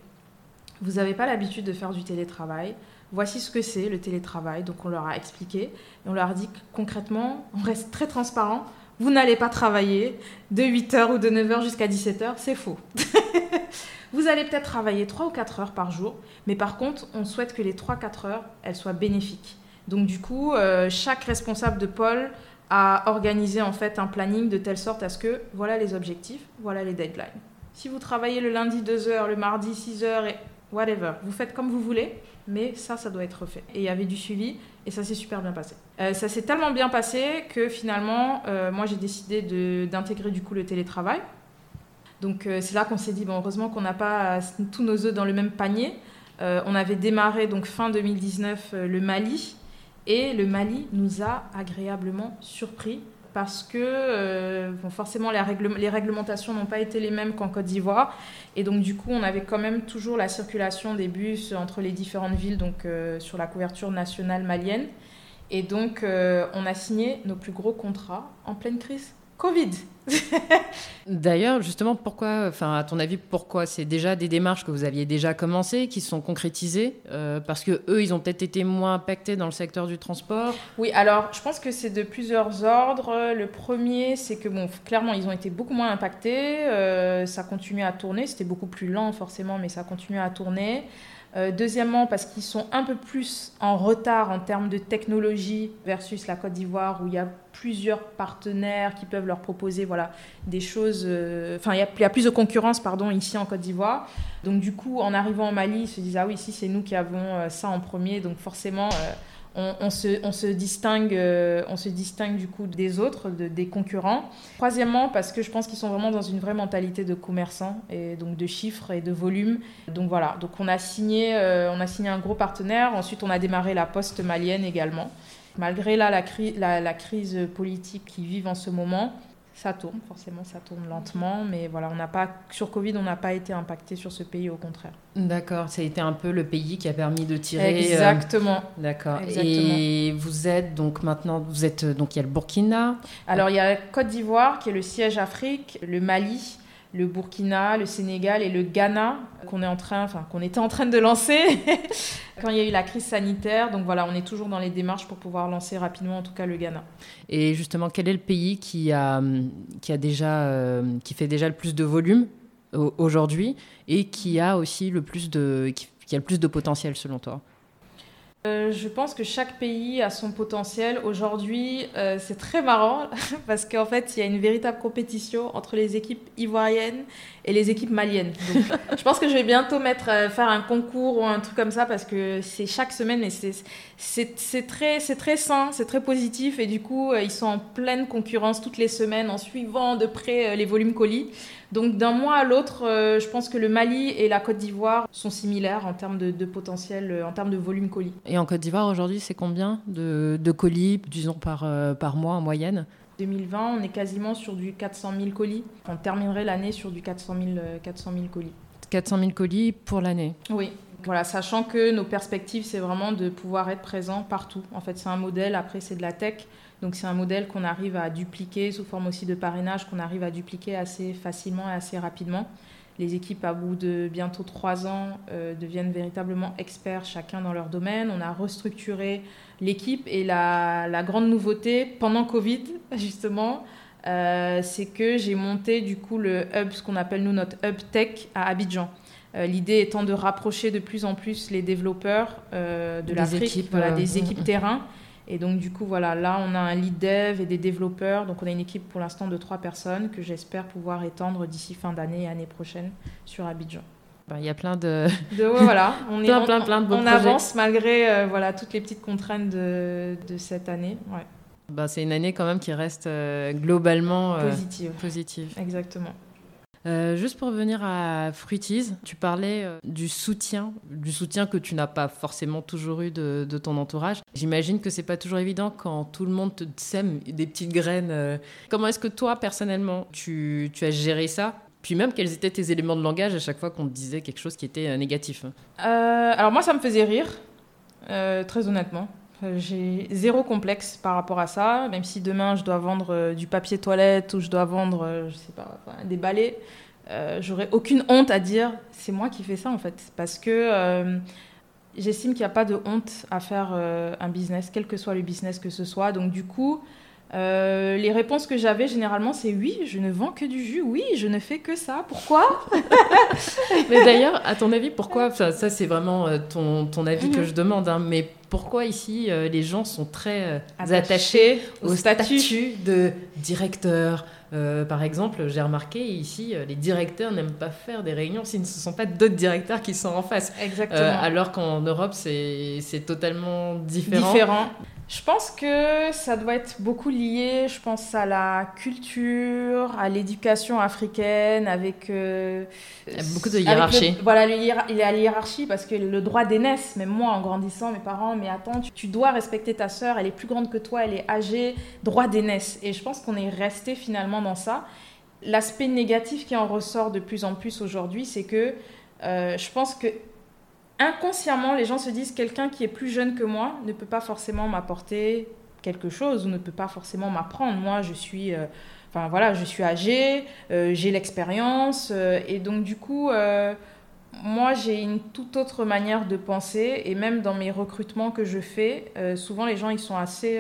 vous n'avez pas l'habitude de faire du télétravail. Voici ce que c'est le télétravail. Donc on leur a expliqué. Et on leur a dit que concrètement, on reste très transparent. Vous n'allez pas travailler de 8h ou de 9h jusqu'à 17h. C'est faux. vous allez peut-être travailler 3 ou 4 heures par jour. Mais par contre, on souhaite que les 3-4 heures, elles soient bénéfiques. Donc du coup, euh, chaque responsable de pôle a organisé en fait un planning de telle sorte à ce que voilà les objectifs, voilà les deadlines. Si vous travaillez le lundi 2 heures, le mardi 6 heures et whatever, vous faites comme vous voulez, mais ça, ça doit être fait. Et il y avait du suivi et ça s'est super bien passé. Euh, ça s'est tellement bien passé que finalement, euh, moi j'ai décidé d'intégrer du coup le télétravail. Donc c'est là qu'on s'est dit, bon, heureusement qu'on n'a pas tous nos œufs dans le même panier. on avait démarré donc fin 2019 le Mali et le Mali nous a agréablement surpris parce que euh, forcément les, réglementations n'ont pas été les mêmes qu'en Côte d'Ivoire. Et donc du coup, on avait quand même toujours la circulation des bus entre les différentes villes donc, euh, sur la couverture nationale malienne. Et donc, euh, on a signé nos plus gros contrats en pleine crise Covid. D'ailleurs, justement, pourquoi, enfin, à ton avis, pourquoi C'est déjà des démarches que vous aviez déjà commencées, qui se sont concrétisées, euh, parce que eux, ils ont peut-être été moins impactés dans le secteur du transport? Oui, alors, je pense que c'est de plusieurs ordres. Le premier, c'est que, bon, clairement, ils ont été beaucoup moins impactés. Euh, ça continuait à tourner. C'était beaucoup plus lent, forcément, mais ça continuait à tourner. Euh, deuxièmement, parce qu'ils sont un peu plus en retard en termes de technologie versus la Côte d'Ivoire, où il y a plusieurs partenaires qui peuvent leur proposer voilà, des choses. Euh, enfin, il, y a plus de concurrence pardon, ici en Côte d'Ivoire. Donc, du coup, en arrivant au Mali, ils se disent Ah oui, ici, c'est nous qui avons euh, ça en premier. Donc, forcément on, se, distingue, euh, on se distingue du coup des autres, des concurrents. Troisièmement, parce que je pense qu'ils sont vraiment dans une vraie mentalité de commerçant et donc de chiffres et de volume. Donc voilà, donc on a signé, euh, on a signé un gros partenaire. Ensuite, on a démarré la poste malienne également. Malgré la, la crise politique qu'ils vivent en ce moment, ça tourne, forcément, ça tourne lentement, mais voilà, on n'a pas sur Covid, on n'a pas été impacté sur ce pays, au contraire. D'accord, ça a été un peu le pays qui a permis de tirer. Euh, Exactement. D'accord. Et vous êtes donc maintenant, vous êtes donc il y a le Burkina. Alors il y a la Côte d'Ivoire qui est le siège Afrique, le Mali, le Burkina, le Sénégal et le Ghana qu'on est en train, enfin qu'on était en train de lancer quand il y a eu la crise sanitaire. Donc voilà, on est toujours dans les démarches pour pouvoir lancer rapidement, en tout cas le Ghana. Et justement, quel est le pays qui a qui a déjà euh, qui fait déjà le plus de volume aujourd'hui et qui a aussi le plus de qui a le plus de potentiel selon toi? Euh, je pense que chaque pays a son potentiel. Aujourd'hui, euh, c'est très marrant parce qu'en fait, il y a une véritable compétition entre les équipes ivoiriennes et les équipes maliennes. Je pense que je vais bientôt mettre, euh, faire un concours ou un truc comme ça parce que c'est chaque semaine et c'est très, très sain, c'est très positif et du coup, ils sont en pleine concurrence toutes les semaines en suivant de près les volumes colis. Donc d'un mois à l'autre, euh, je pense que le Mali et la Côte d'Ivoire sont similaires en termes de, potentiel, euh, en termes de volume colis. Et en Côte d'Ivoire aujourd'hui, c'est combien de, colis, disons, par, euh, par mois en moyenne? 2020, on est quasiment sur du 400 000 colis. On terminerait l'année sur du 400 000, 400 000 colis. 400 000 colis pour l'année? Oui. voilà, sachant que nos perspectives, c'est vraiment de pouvoir être présent partout. En fait, c'est un modèle, après c'est de la tech, donc c'est un modèle qu'on arrive à dupliquer sous forme aussi de parrainage, qu'on arrive à dupliquer assez facilement et assez rapidement. Les équipes, à bout de bientôt trois ans, euh, deviennent véritablement experts chacun dans leur domaine. On a restructuré l'équipe et la, la, grande nouveauté pendant Covid, justement, euh, c'est que j'ai monté du coup le hub, ce qu'on appelle nous notre hub tech à Abidjan. Euh, l'idée étant de rapprocher de plus en plus les développeurs de l'Afrique, voilà, des équipes terrain. Et donc, du coup, voilà, là, on a un lead dev et des développeurs. Donc, on a une équipe pour l'instant de trois personnes que j'espère pouvoir étendre d'ici fin d'année et année prochaine sur Abidjan. Ben, il y a plein de. de voilà, on, est, plein, plein, plein de on avance malgré voilà, toutes les petites contraintes de, de cette année. Ouais. Ben, c'est une année quand même qui reste globalement positive. positive. Exactement. Euh, juste pour revenir à Fruities, tu parlais euh, du soutien, du soutien que tu n'as pas forcément toujours eu de, ton entourage. J'imagine que c'est pas toujours évident quand tout le monde te sème des petites graines. Euh. Comment est-ce que toi, personnellement, tu, as géré ça? Puis même, quels étaient tes éléments de langage à chaque fois qu'on te disait quelque chose qui était négatif Alors moi, ça me faisait rire, très honnêtement. J'ai zéro complexe par rapport à ça, même si demain je dois vendre euh, du papier toilette ou je dois vendre, euh, je sais pas, des balais, euh, j'aurais aucune honte à dire c'est moi qui fais ça en fait, parce que j'estime qu'il n'y a pas de honte à faire un business, quel que soit le business que ce soit. Donc du coup, les réponses que j'avais généralement, c'est oui, je ne vends que du jus, oui, je ne fais que ça. Pourquoi? Mais d'ailleurs, à ton avis, pourquoi? Ça, ça c'est vraiment ton, ton avis que mhm. je demande, hein, mais pourquoi ici euh, les gens sont très euh, attachés, au statut, de directeur. Euh, par exemple, j'ai remarqué ici, les directeurs n'aiment pas faire des réunions s'ils ne sont pas d'autres directeurs qui sont en face. Exactement. alors qu'en Europe, c'est totalement différent. Différent. Je pense que ça doit être beaucoup lié, je pense, à la culture, à l'éducation africaine, avec... Euh, Il y a beaucoup de hiérarchie. voilà, il y a la hiérarchie, parce que le droit d'aînesse, même moi, en grandissant, mes parents, mais attends, tu, dois respecter ta sœur, elle est plus grande que toi, elle est âgée, droit d'aînesse. Et je pense qu'on est resté finalement ça. L'aspect négatif qui en ressort de plus en plus aujourd'hui, c'est que euh, je pense que inconsciemment, les gens se disent quelqu'un qui est plus jeune que moi ne peut pas forcément m'apporter quelque chose ou ne peut pas forcément m'apprendre. Moi, je suis, euh, enfin voilà, je suis âgée, euh, j'ai l'expérience et donc du coup, moi, j'ai une toute autre manière de penser et même dans mes recrutements que je fais, souvent les gens ils sont assez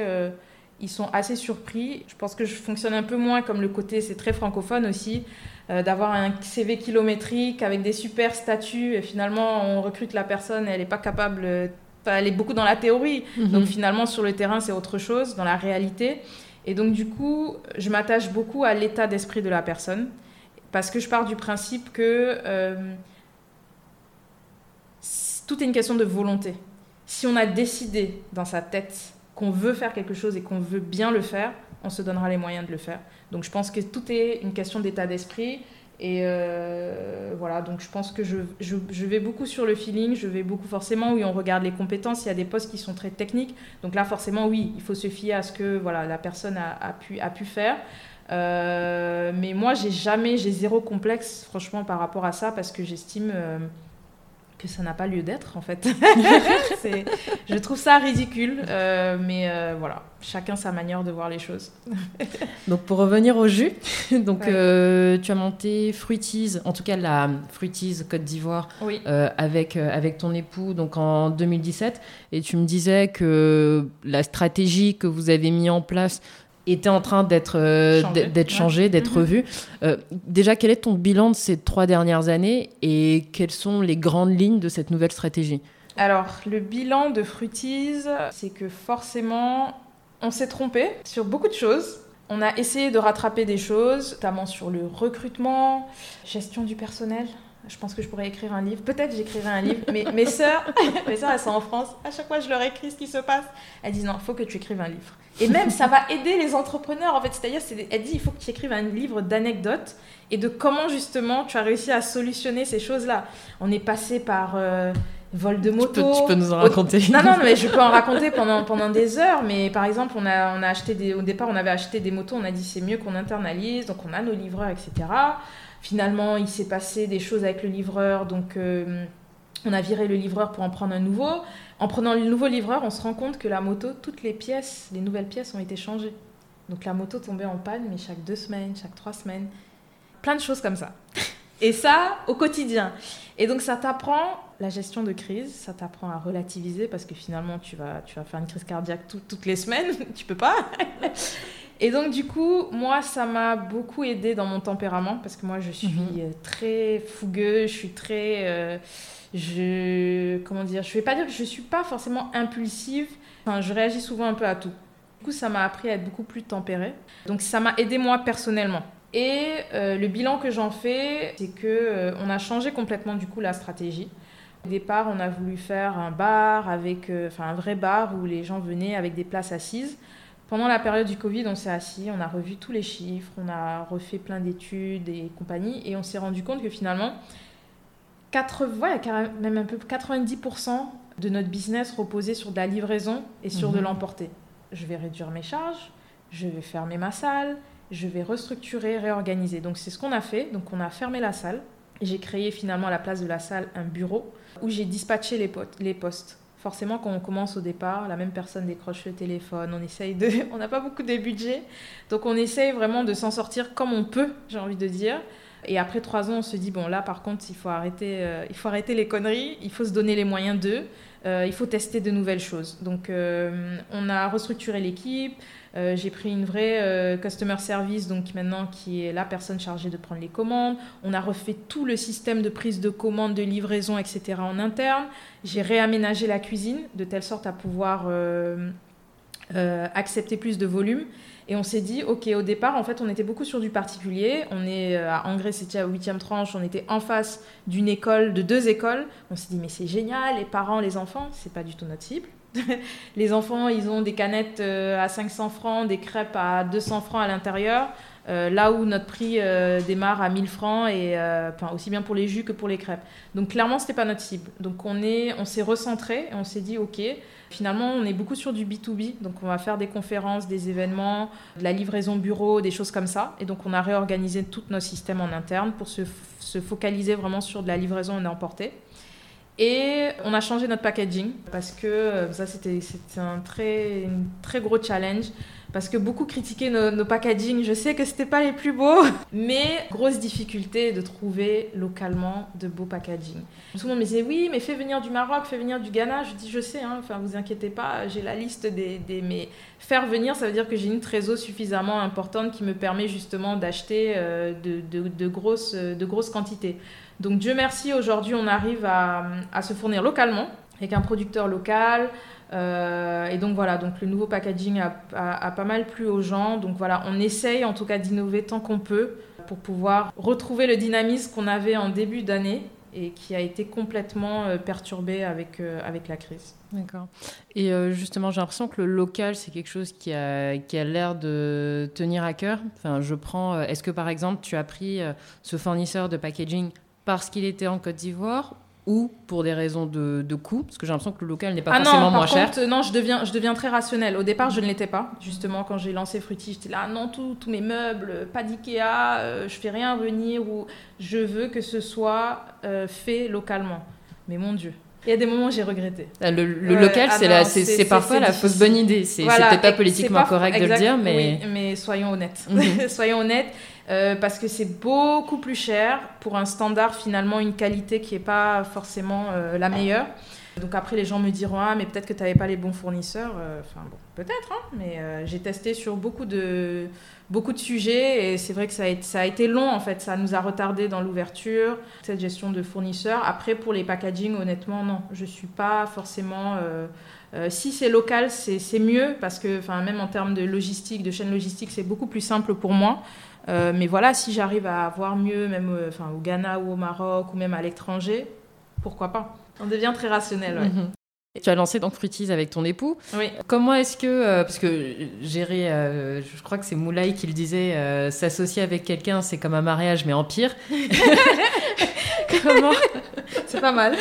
ils sont assez surpris. Je pense que je fonctionne un peu moins comme le côté, c'est très francophone aussi. Euh, d'avoir un CV kilométrique avec des super statuts et finalement on recrute la personne, elle n'est pas capable, elle est beaucoup dans la théorie. Mhm. Donc finalement sur le terrain c'est autre chose, dans la réalité. Et donc du coup je m'attache beaucoup à l'état d'esprit de la personne parce que je pars du principe que euh, tout est une question de volonté. Si on a décidé dans sa tête qu'on veut faire quelque chose et qu'on veut bien le faire, on se donnera les moyens de le faire. Donc je pense que tout est une question d'état d'esprit. Et euh, voilà, donc je pense que je, vais beaucoup sur le feeling, je vais beaucoup forcément, oui, on regarde les compétences, il y a des postes qui sont très techniques, donc là forcément, oui, il faut se fier à ce que voilà, la personne a, a pu, a pu faire. Euh, mais moi, j'ai jamais, j'ai zéro complexe, franchement, par rapport à ça, parce que j'estime... Euh, que ça n'a pas lieu d'être en fait. je trouve ça ridicule, euh, mais euh, voilà, chacun sa manière de voir les choses. donc pour revenir au jus, donc euh, tu as monté Fruities, en tout cas la Fruities Côte d'Ivoire, avec avec ton époux donc en 2017, et tu me disais que la stratégie que vous avez mis en place était en train d'être euh, d'être changé, d'être mhm. revu. Euh, déjà, quel est ton bilan de ces trois dernières années et quelles sont les grandes lignes de cette nouvelle stratégie? Alors, le bilan de Fruities, c'est que forcément, on s'est trompé sur beaucoup de choses. On a essayé de rattraper des choses, notamment sur le recrutement, gestion du personnel. Je pense que je pourrais écrire un livre. Peut-être j'écrirai un livre. Mais mes sœurs, mes sœurs, elles sont en France. À chaque fois, je leur écris ce qui se passe. Elles disent non, il faut que tu écrives un livre. Et même, ça va aider les entrepreneurs. En fait, c'est-à-dire, elle dit il faut que tu écrives un livre d'anecdotes et de comment justement tu as réussi à solutionner ces choses-là. On est passé par euh, vol de moto. Tu peux, nous en raconter. Non, non, mais je peux en raconter pendant, pendant des heures. Mais par exemple, on a, on a acheté des, au départ, on avait acheté des motos. On a dit c'est mieux qu'on internalise. Donc, on a nos livreurs, etc. Finalement, il s'est passé des choses avec le livreur, donc euh, On a viré le livreur pour en prendre un nouveau. En prenant le nouveau livreur, on se rend compte que la moto, toutes les pièces, les nouvelles pièces ont été changées. Donc la moto tombait en panne, mais chaque deux semaines, chaque trois semaines. Plein de choses comme ça. Et ça, au quotidien. Et donc ça t'apprend la gestion de crise, ça t'apprend à relativiser parce que finalement tu vas, tu vas faire une crise cardiaque toutes les semaines, tu peux pas. Et donc du coup, moi, ça m'a beaucoup aidé dans mon tempérament parce que moi, je suis mhm. euh, très fougueux, je suis très... Euh, je... Comment dire Je vais pas dire que je suis pas forcément impulsive, enfin, je réagis souvent un peu à tout. Du coup, ça m'a appris à être beaucoup plus tempérée. Donc ça m'a aidé moi personnellement. Et euh, le bilan que j'en fais, c'est que on a changé complètement du coup la stratégie. Au départ, on a voulu faire un bar avec, enfin un vrai bar où les gens venaient avec des places assises. Pendant la période du Covid, on s'est assis, on a revu tous les chiffres, on a refait plein d'études et compagnie, et on s'est rendu compte que finalement, 80, même un peu 90% de notre business reposait sur de la livraison et sur de mhm. l'emporter. Je vais réduire mes charges, je vais fermer ma salle, je vais restructurer, réorganiser. Donc c'est ce qu'on a fait. Donc on a fermé la salle. J'ai créé finalement à la place de la salle un bureau où j'ai dispatché les, les postes forcément, quand on commence au départ, la même personne décroche le téléphone, on essaye de... On n'a pas beaucoup de budget, donc on essaye vraiment de s'en sortir comme on peut, j'ai envie de dire. Et après trois ans, on se dit, bon là, par contre, il faut arrêter, euh, il faut arrêter les conneries, il faut se donner les moyens d'eux, euh, il faut tester de nouvelles choses. Donc, euh, on a restructuré l'équipe, euh, j'ai pris une vraie euh, customer service, donc maintenant qui est la personne chargée de prendre les commandes. On a refait tout le système de prise de commande, de livraison, etc. en interne. J'ai réaménagé la cuisine de telle sorte à pouvoir euh, accepter plus de volume. Et on s'est dit, OK, au départ, en fait, on était beaucoup sur du particulier. On est à Angers, c'était à 8e tranche. On était en face d'une école, de deux écoles. On s'est dit, mais c'est génial, les parents, les enfants, c'est pas du tout notre cible. les enfants, ils ont des canettes euh, à 500 francs, des crêpes à 200 francs à l'intérieur. Euh, là où notre prix euh, démarre à 1000 francs et aussi bien pour les jus que pour les crêpes. Donc clairement c'était pas notre cible. Donc on est on s'est recentré et on s'est dit OK, finalement on est beaucoup sur du B2B. Donc on va faire des conférences, des événements, de la livraison bureau, des choses comme ça et donc on a réorganisé tous nos systèmes en interne pour se, se focaliser vraiment sur de la livraison en emporté. Et on a changé notre packaging parce que euh, ça, c'était un très, très gros challenge. Parce que beaucoup critiquaient nos, nos packaging. Je sais que c'était pas les plus beaux, mais grosse difficulté de trouver localement de beaux packaging. Tout le monde me disait oui, mais fais venir du Maroc, fais venir du Ghana. Je dis je sais, hein, enfin vous inquiétez pas, j'ai la liste des, des, Mais faire venir, ça veut dire que j'ai une trésor suffisamment importante qui me permet justement d'acheter euh, de, de, grosses, de grosses quantités. Donc Dieu merci, aujourd'hui on arrive à, se fournir localement avec un producteur local. Euh, et donc voilà, donc le nouveau packaging a, pas mal plu aux gens. Donc voilà, on essaye en tout cas d'innover tant qu'on peut pour pouvoir retrouver le dynamisme qu'on avait en début d'année et qui a été complètement euh, perturbé avec, euh, avec la crise. D'accord. Et justement, j'ai l'impression que le local, c'est quelque chose qui a, qui a l'air de tenir à cœur. Enfin, je prends. Est-ce que par exemple, tu as pris ce fournisseur de packaging parce qu'il était en Côte d'Ivoire ou pour des raisons de, de coût Parce que j'ai l'impression que le local n'est pas ah forcément moins cher. non, je deviens, je deviens très rationnel. Au départ, je ne l'étais pas. Justement, quand j'ai lancé Fruity, j'étais là, non, tous mes meubles, pas d'IKEA, euh, je fais rien venir ou je veux que ce soit euh, fait localement. Mais mon Dieu. Il y a des moments où j'ai regretté. Le, local, ah c'est parfois la fausse bonne idée. C'est peut-être pas politiquement correct de le dire, mais... mais soyons honnêtes. Mhm. soyons honnêtes. Euh, parce que c'est beaucoup plus cher pour un standard, finalement, une qualité qui n'est pas forcément euh, la meilleure. Donc après, les gens me diront, ah, mais peut-être que tu n'avais pas les bons fournisseurs. Euh, enfin bon, peut-être, hein, mais j'ai testé sur beaucoup de, beaucoup de sujets et c'est vrai que ça a, été, long, en fait. Ça nous a retardé dans l'ouverture, cette gestion de fournisseurs. Après, pour les packaging, honnêtement, non. Je ne suis pas forcément... si c'est local, c'est mieux parce que, même en termes de logistique, de chaîne logistique, c'est beaucoup plus simple pour moi. Euh, mais voilà, si j'arrive à avoir mieux, même euh, au Ghana ou au Maroc ou même à l'étranger, pourquoi pas On devient très rationnel. Mhm. Tu as lancé donc Fruities avec ton époux. Oui. Comment est-ce que, euh, parce que gérer, je crois que c'est Moulay qui le disait, s'associer avec quelqu'un, c'est comme un mariage, mais en pire. Comment C'est pas mal.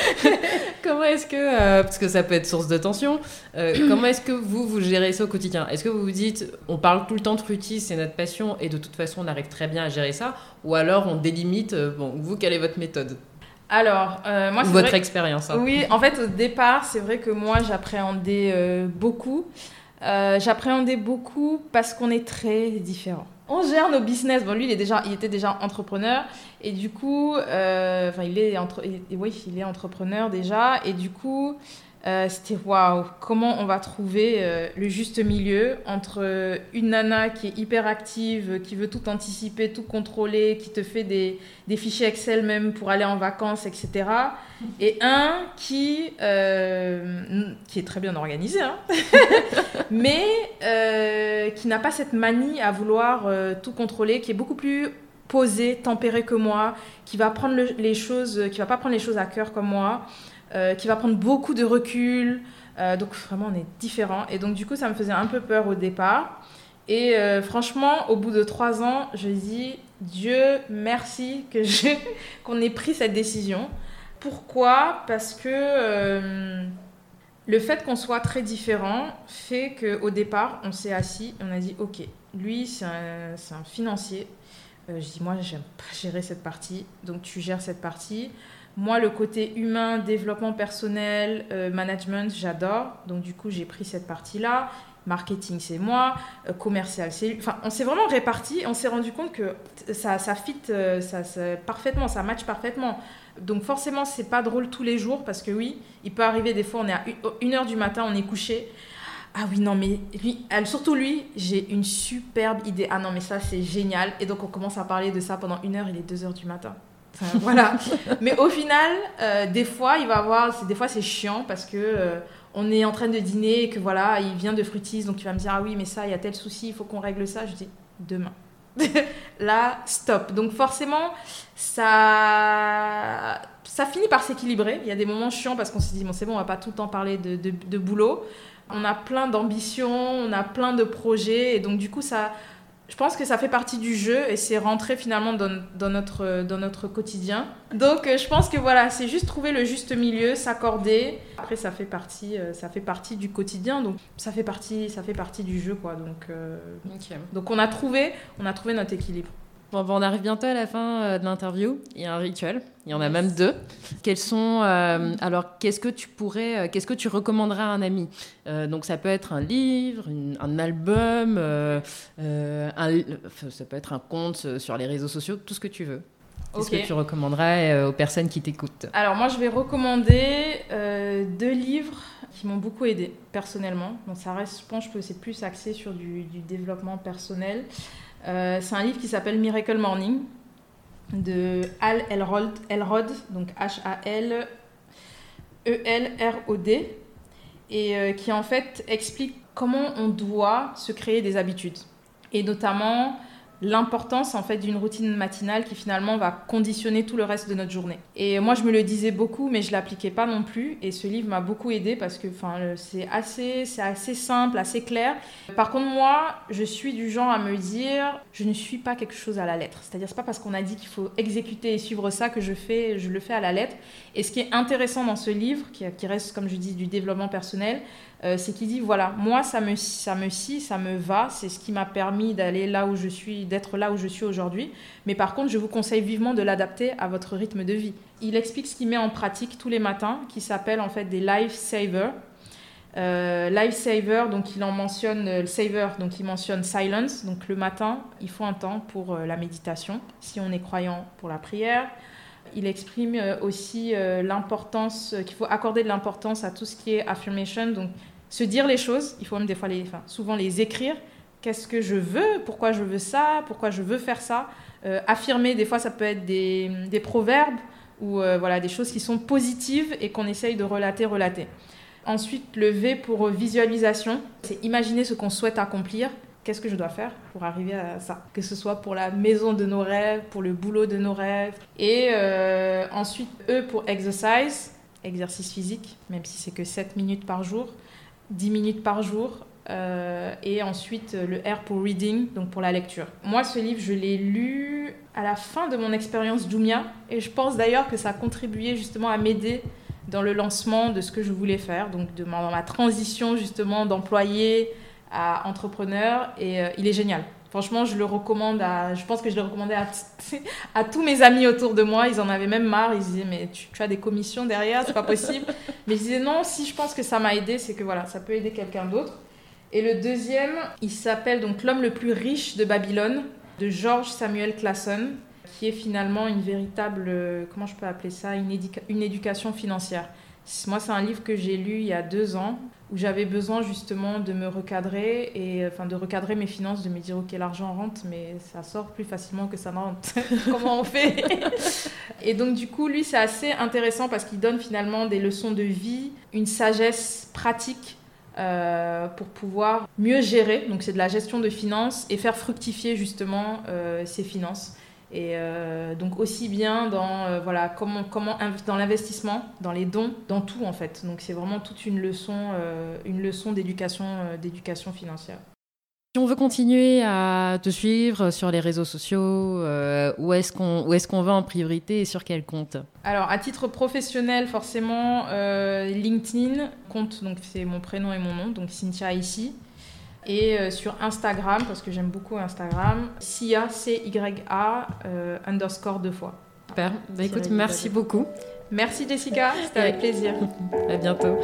comment est-ce que, euh, parce que ça peut être source de tension, euh, comment est-ce que vous, vous gérez ça au quotidien? Est-ce que vous vous dites, on parle tout le temps de fruitis, c'est notre passion, et de toute façon, on arrive très bien à gérer ça? Ou alors on délimite, euh, bon, vous, quelle est votre méthode? Alors, euh, moi, c'est votre vrai- expérience. hein. Oui, en fait, au départ, c'est vrai que moi, j'appréhendais euh, beaucoup. Euh, j'appréhendais beaucoup parce qu'on est très différents. On gère nos business. Bon, lui, il, est déjà, il était déjà entrepreneur. Et du coup, enfin, il est, entre, il- oui, il est entrepreneur déjà. Et du coup, euh, c'était waouh, comment on va trouver euh, le juste milieu entre une nana qui est hyper active, qui veut tout anticiper, tout contrôler, qui te fait des, des fichiers Excel même pour aller en vacances, etc. Et un qui, euh, qui est très bien organisé, hein, mais qui n'a pas cette manie à vouloir tout contrôler, qui est beaucoup plus posé, tempéré que moi, qui va prendre le- les choses, qui va pas prendre les choses à cœur comme moi, euh, qui va prendre beaucoup de recul. Euh, donc vraiment, on est différents. Et donc du coup, ça me faisait un peu peur au départ. Et euh, franchement, au bout de trois ans, je dis Dieu merci que qu'on ait pris cette décision. Pourquoi? Parce que le fait qu'on soit très différents fait qu'au départ, on s'est assis et on a dit Ok, lui, c'est un, un financier. Euh, je dis Moi, j'aime pas gérer cette partie, donc tu gères cette partie. Moi, le côté humain, développement personnel, euh, management, j'adore. Donc, du coup, j'ai pris cette partie-là. Marketing, c'est moi. Euh, commercial, c'est. Enfin, on s'est vraiment répartis et on s'est rendu compte que ça, ça fit euh, ça, parfaitement, ça match parfaitement. Donc, forcément, c'est pas drôle tous les jours parce que oui, il peut arriver des fois, on est à 1 heure du matin, on est couché. Ah oui, non, mais lui, surtout lui, j'ai une superbe idée. Ah non, mais ça, c'est génial. Et donc, on commence à parler de ça pendant une heure, il est 2 heures du matin. Voilà. mais au final, euh, des fois, il va avoir, des fois, c'est chiant parce que euh, on est en train de dîner et que voilà, il vient de Fruitis, donc tu vas me dire, ah oui, mais ça, il y a tel souci, il faut qu'on règle ça. Je dis, demain. Là, stop. Donc forcément, ça, ça finit par s'équilibrer. Il y a des moments chiants parce qu'on se dit, bon, c'est bon, on va pas tout le temps parler de, de boulot. On a plein d'ambitions, on a plein de projets, et donc du coup, ça, je pense que ça fait partie du jeu et c'est rentré finalement dans, dans notre, dans notre quotidien. Donc euh, je pense que voilà, c'est juste trouver le juste milieu, s'accorder. Après, ça fait partie, euh, ça fait partie du quotidien, donc ça fait partie, ça fait partie du jeu, quoi. Donc, euh, donc on a trouvé, on a trouvé notre équilibre. Bon, on arrive bientôt à la fin euh, de l'interview. Il y a un rituel. Il y en a même deux. Quels sont euh, alors qu'est-ce que tu pourrais, euh, qu'est-ce que tu recommanderais à un ami? Donc ça peut être un livre, une- un album, un ça peut être un compte sur les réseaux sociaux, tout ce que tu veux. Qu'est-ce que tu recommanderais aux personnes qui t'écoutent? Alors moi, je vais recommander euh, deux livres qui m'ont beaucoup aidé personnellement. Donc ça reste, je pense que c'est plus axé sur du, du développement personnel. Euh, c'est un livre qui s'appelle Miracle Morning de Al Elrod, donc H-A-L E-L-R-O-D et euh, qui en fait explique comment on doit se créer des habitudes. Et notamment l'importance en fait d'une routine matinale qui finalement va conditionner tout le reste de notre journée. Et moi je me le disais beaucoup mais je l'appliquais pas non plus et ce livre m'a beaucoup aidé parce que enfin c'est assez c'est assez simple, assez clair. Par contre moi, je suis du genre à me dire je ne suis pas quelque chose à la lettre. C'est-à-dire c'est pas parce qu'on a dit qu'il faut exécuter et suivre ça que je fais je le fais à la lettre. Et ce qui est intéressant dans ce livre qui, qui reste comme je dis du développement personnel, euh, c'est qu'il dit voilà, moi ça me ça me scie, ça me va, c'est ce qui m'a permis d'aller là où je suis, d'être là où je suis aujourd'hui. Mais par contre, je vous conseille vivement de l'adapter à votre rythme de vie. Il explique ce qu'il met en pratique tous les matins, qui s'appelle en fait des life savers. Euh, life saver, donc il en mentionne euh, le saver, donc il mentionne silence. Donc le matin, il faut un temps pour euh, la méditation, si on est croyant pour la prière. Il exprime euh, aussi euh, l'importance, euh, qu'il faut accorder de l'importance à tout ce qui est affirmation, donc se dire les choses. Il faut même des fois les, souvent les écrire. Qu'est-ce que je veux? Pourquoi je veux ça? Pourquoi je veux faire ça? Euh, Affirmer, des fois, ça peut être des, des proverbes ou euh, voilà des choses qui sont positives et qu'on essaye de relater, relater. Ensuite, le V pour visualisation, c'est imaginer ce qu'on souhaite accomplir. Qu'est-ce que je dois faire pour arriver à ça? Que ce soit pour la maison de nos rêves, pour le boulot de nos rêves. Et euh, ensuite, E pour exercise, exercice physique, même si c'est que 7 minutes par jour, 10 minutes par jour. Euh, et ensuite, le R pour reading, donc pour la lecture. Moi, ce livre, je l'ai lu à la fin de mon expérience Jumia. Et je pense d'ailleurs que ça a contribué justement à m'aider dans le lancement de ce que je voulais faire, donc de ma, ma transition justement d'employé à entrepreneur. Et euh, il est génial. Franchement, je le recommande à. Je pense que je l'ai recommandé à, à tous mes amis autour de moi. Ils en avaient même marre. Ils disaient, mais tu, as des commissions derrière, c'est pas possible. mais je disais, non, si je pense que ça m'a aidé, c'est que voilà, ça peut aider quelqu'un d'autre. Et le deuxième, il s'appelle donc L'homme le plus riche de Babylone, de George Samuel Clason, qui est finalement une véritable. Comment je peux appeler ça Une, une éducation financière. Moi, c'est un livre que j'ai lu il y a deux ans où j'avais besoin justement de me recadrer et enfin de recadrer mes finances, de me dire ok l'argent rentre mais ça sort plus facilement que ça rentre. Comment on fait? Et donc du coup lui c'est assez intéressant parce qu'il donne finalement des leçons de vie, une sagesse pratique euh, pour pouvoir mieux gérer. Donc c'est de la gestion de finances et faire fructifier justement euh, ses finances. Et euh, donc aussi bien dans euh, voilà comment comment dans l'investissement, dans les dons, dans tout en fait. Donc c'est vraiment toute une leçon euh, une leçon d'éducation d'éducation financière. Si on veut continuer à te suivre sur les réseaux sociaux, où est-ce qu'on où est-ce qu'on va en priorité et sur quel compte? Alors à titre professionnel forcément LinkedIn compte donc c'est mon prénom et mon nom donc Cynthia ici. Et euh, sur Instagram, parce que j'aime beaucoup Instagram, Cia, C-Y-A, euh, underscore deux fois. Super. Bah, écoute, merci beaucoup. Merci Jessica, c'était avec plaisir. à bientôt.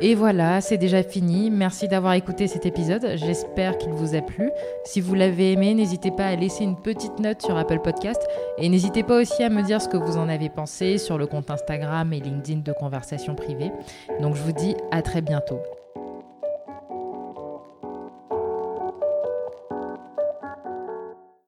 Et voilà, c'est déjà fini. Merci d'avoir écouté cet épisode. J'espère qu'il vous a plu. Si vous l'avez aimé, n'hésitez pas à laisser une petite note sur Apple Podcast. Et n'hésitez pas aussi à me dire ce que vous en avez pensé sur le compte Instagram et LinkedIn de Conversation Privée. Donc je vous dis à très bientôt.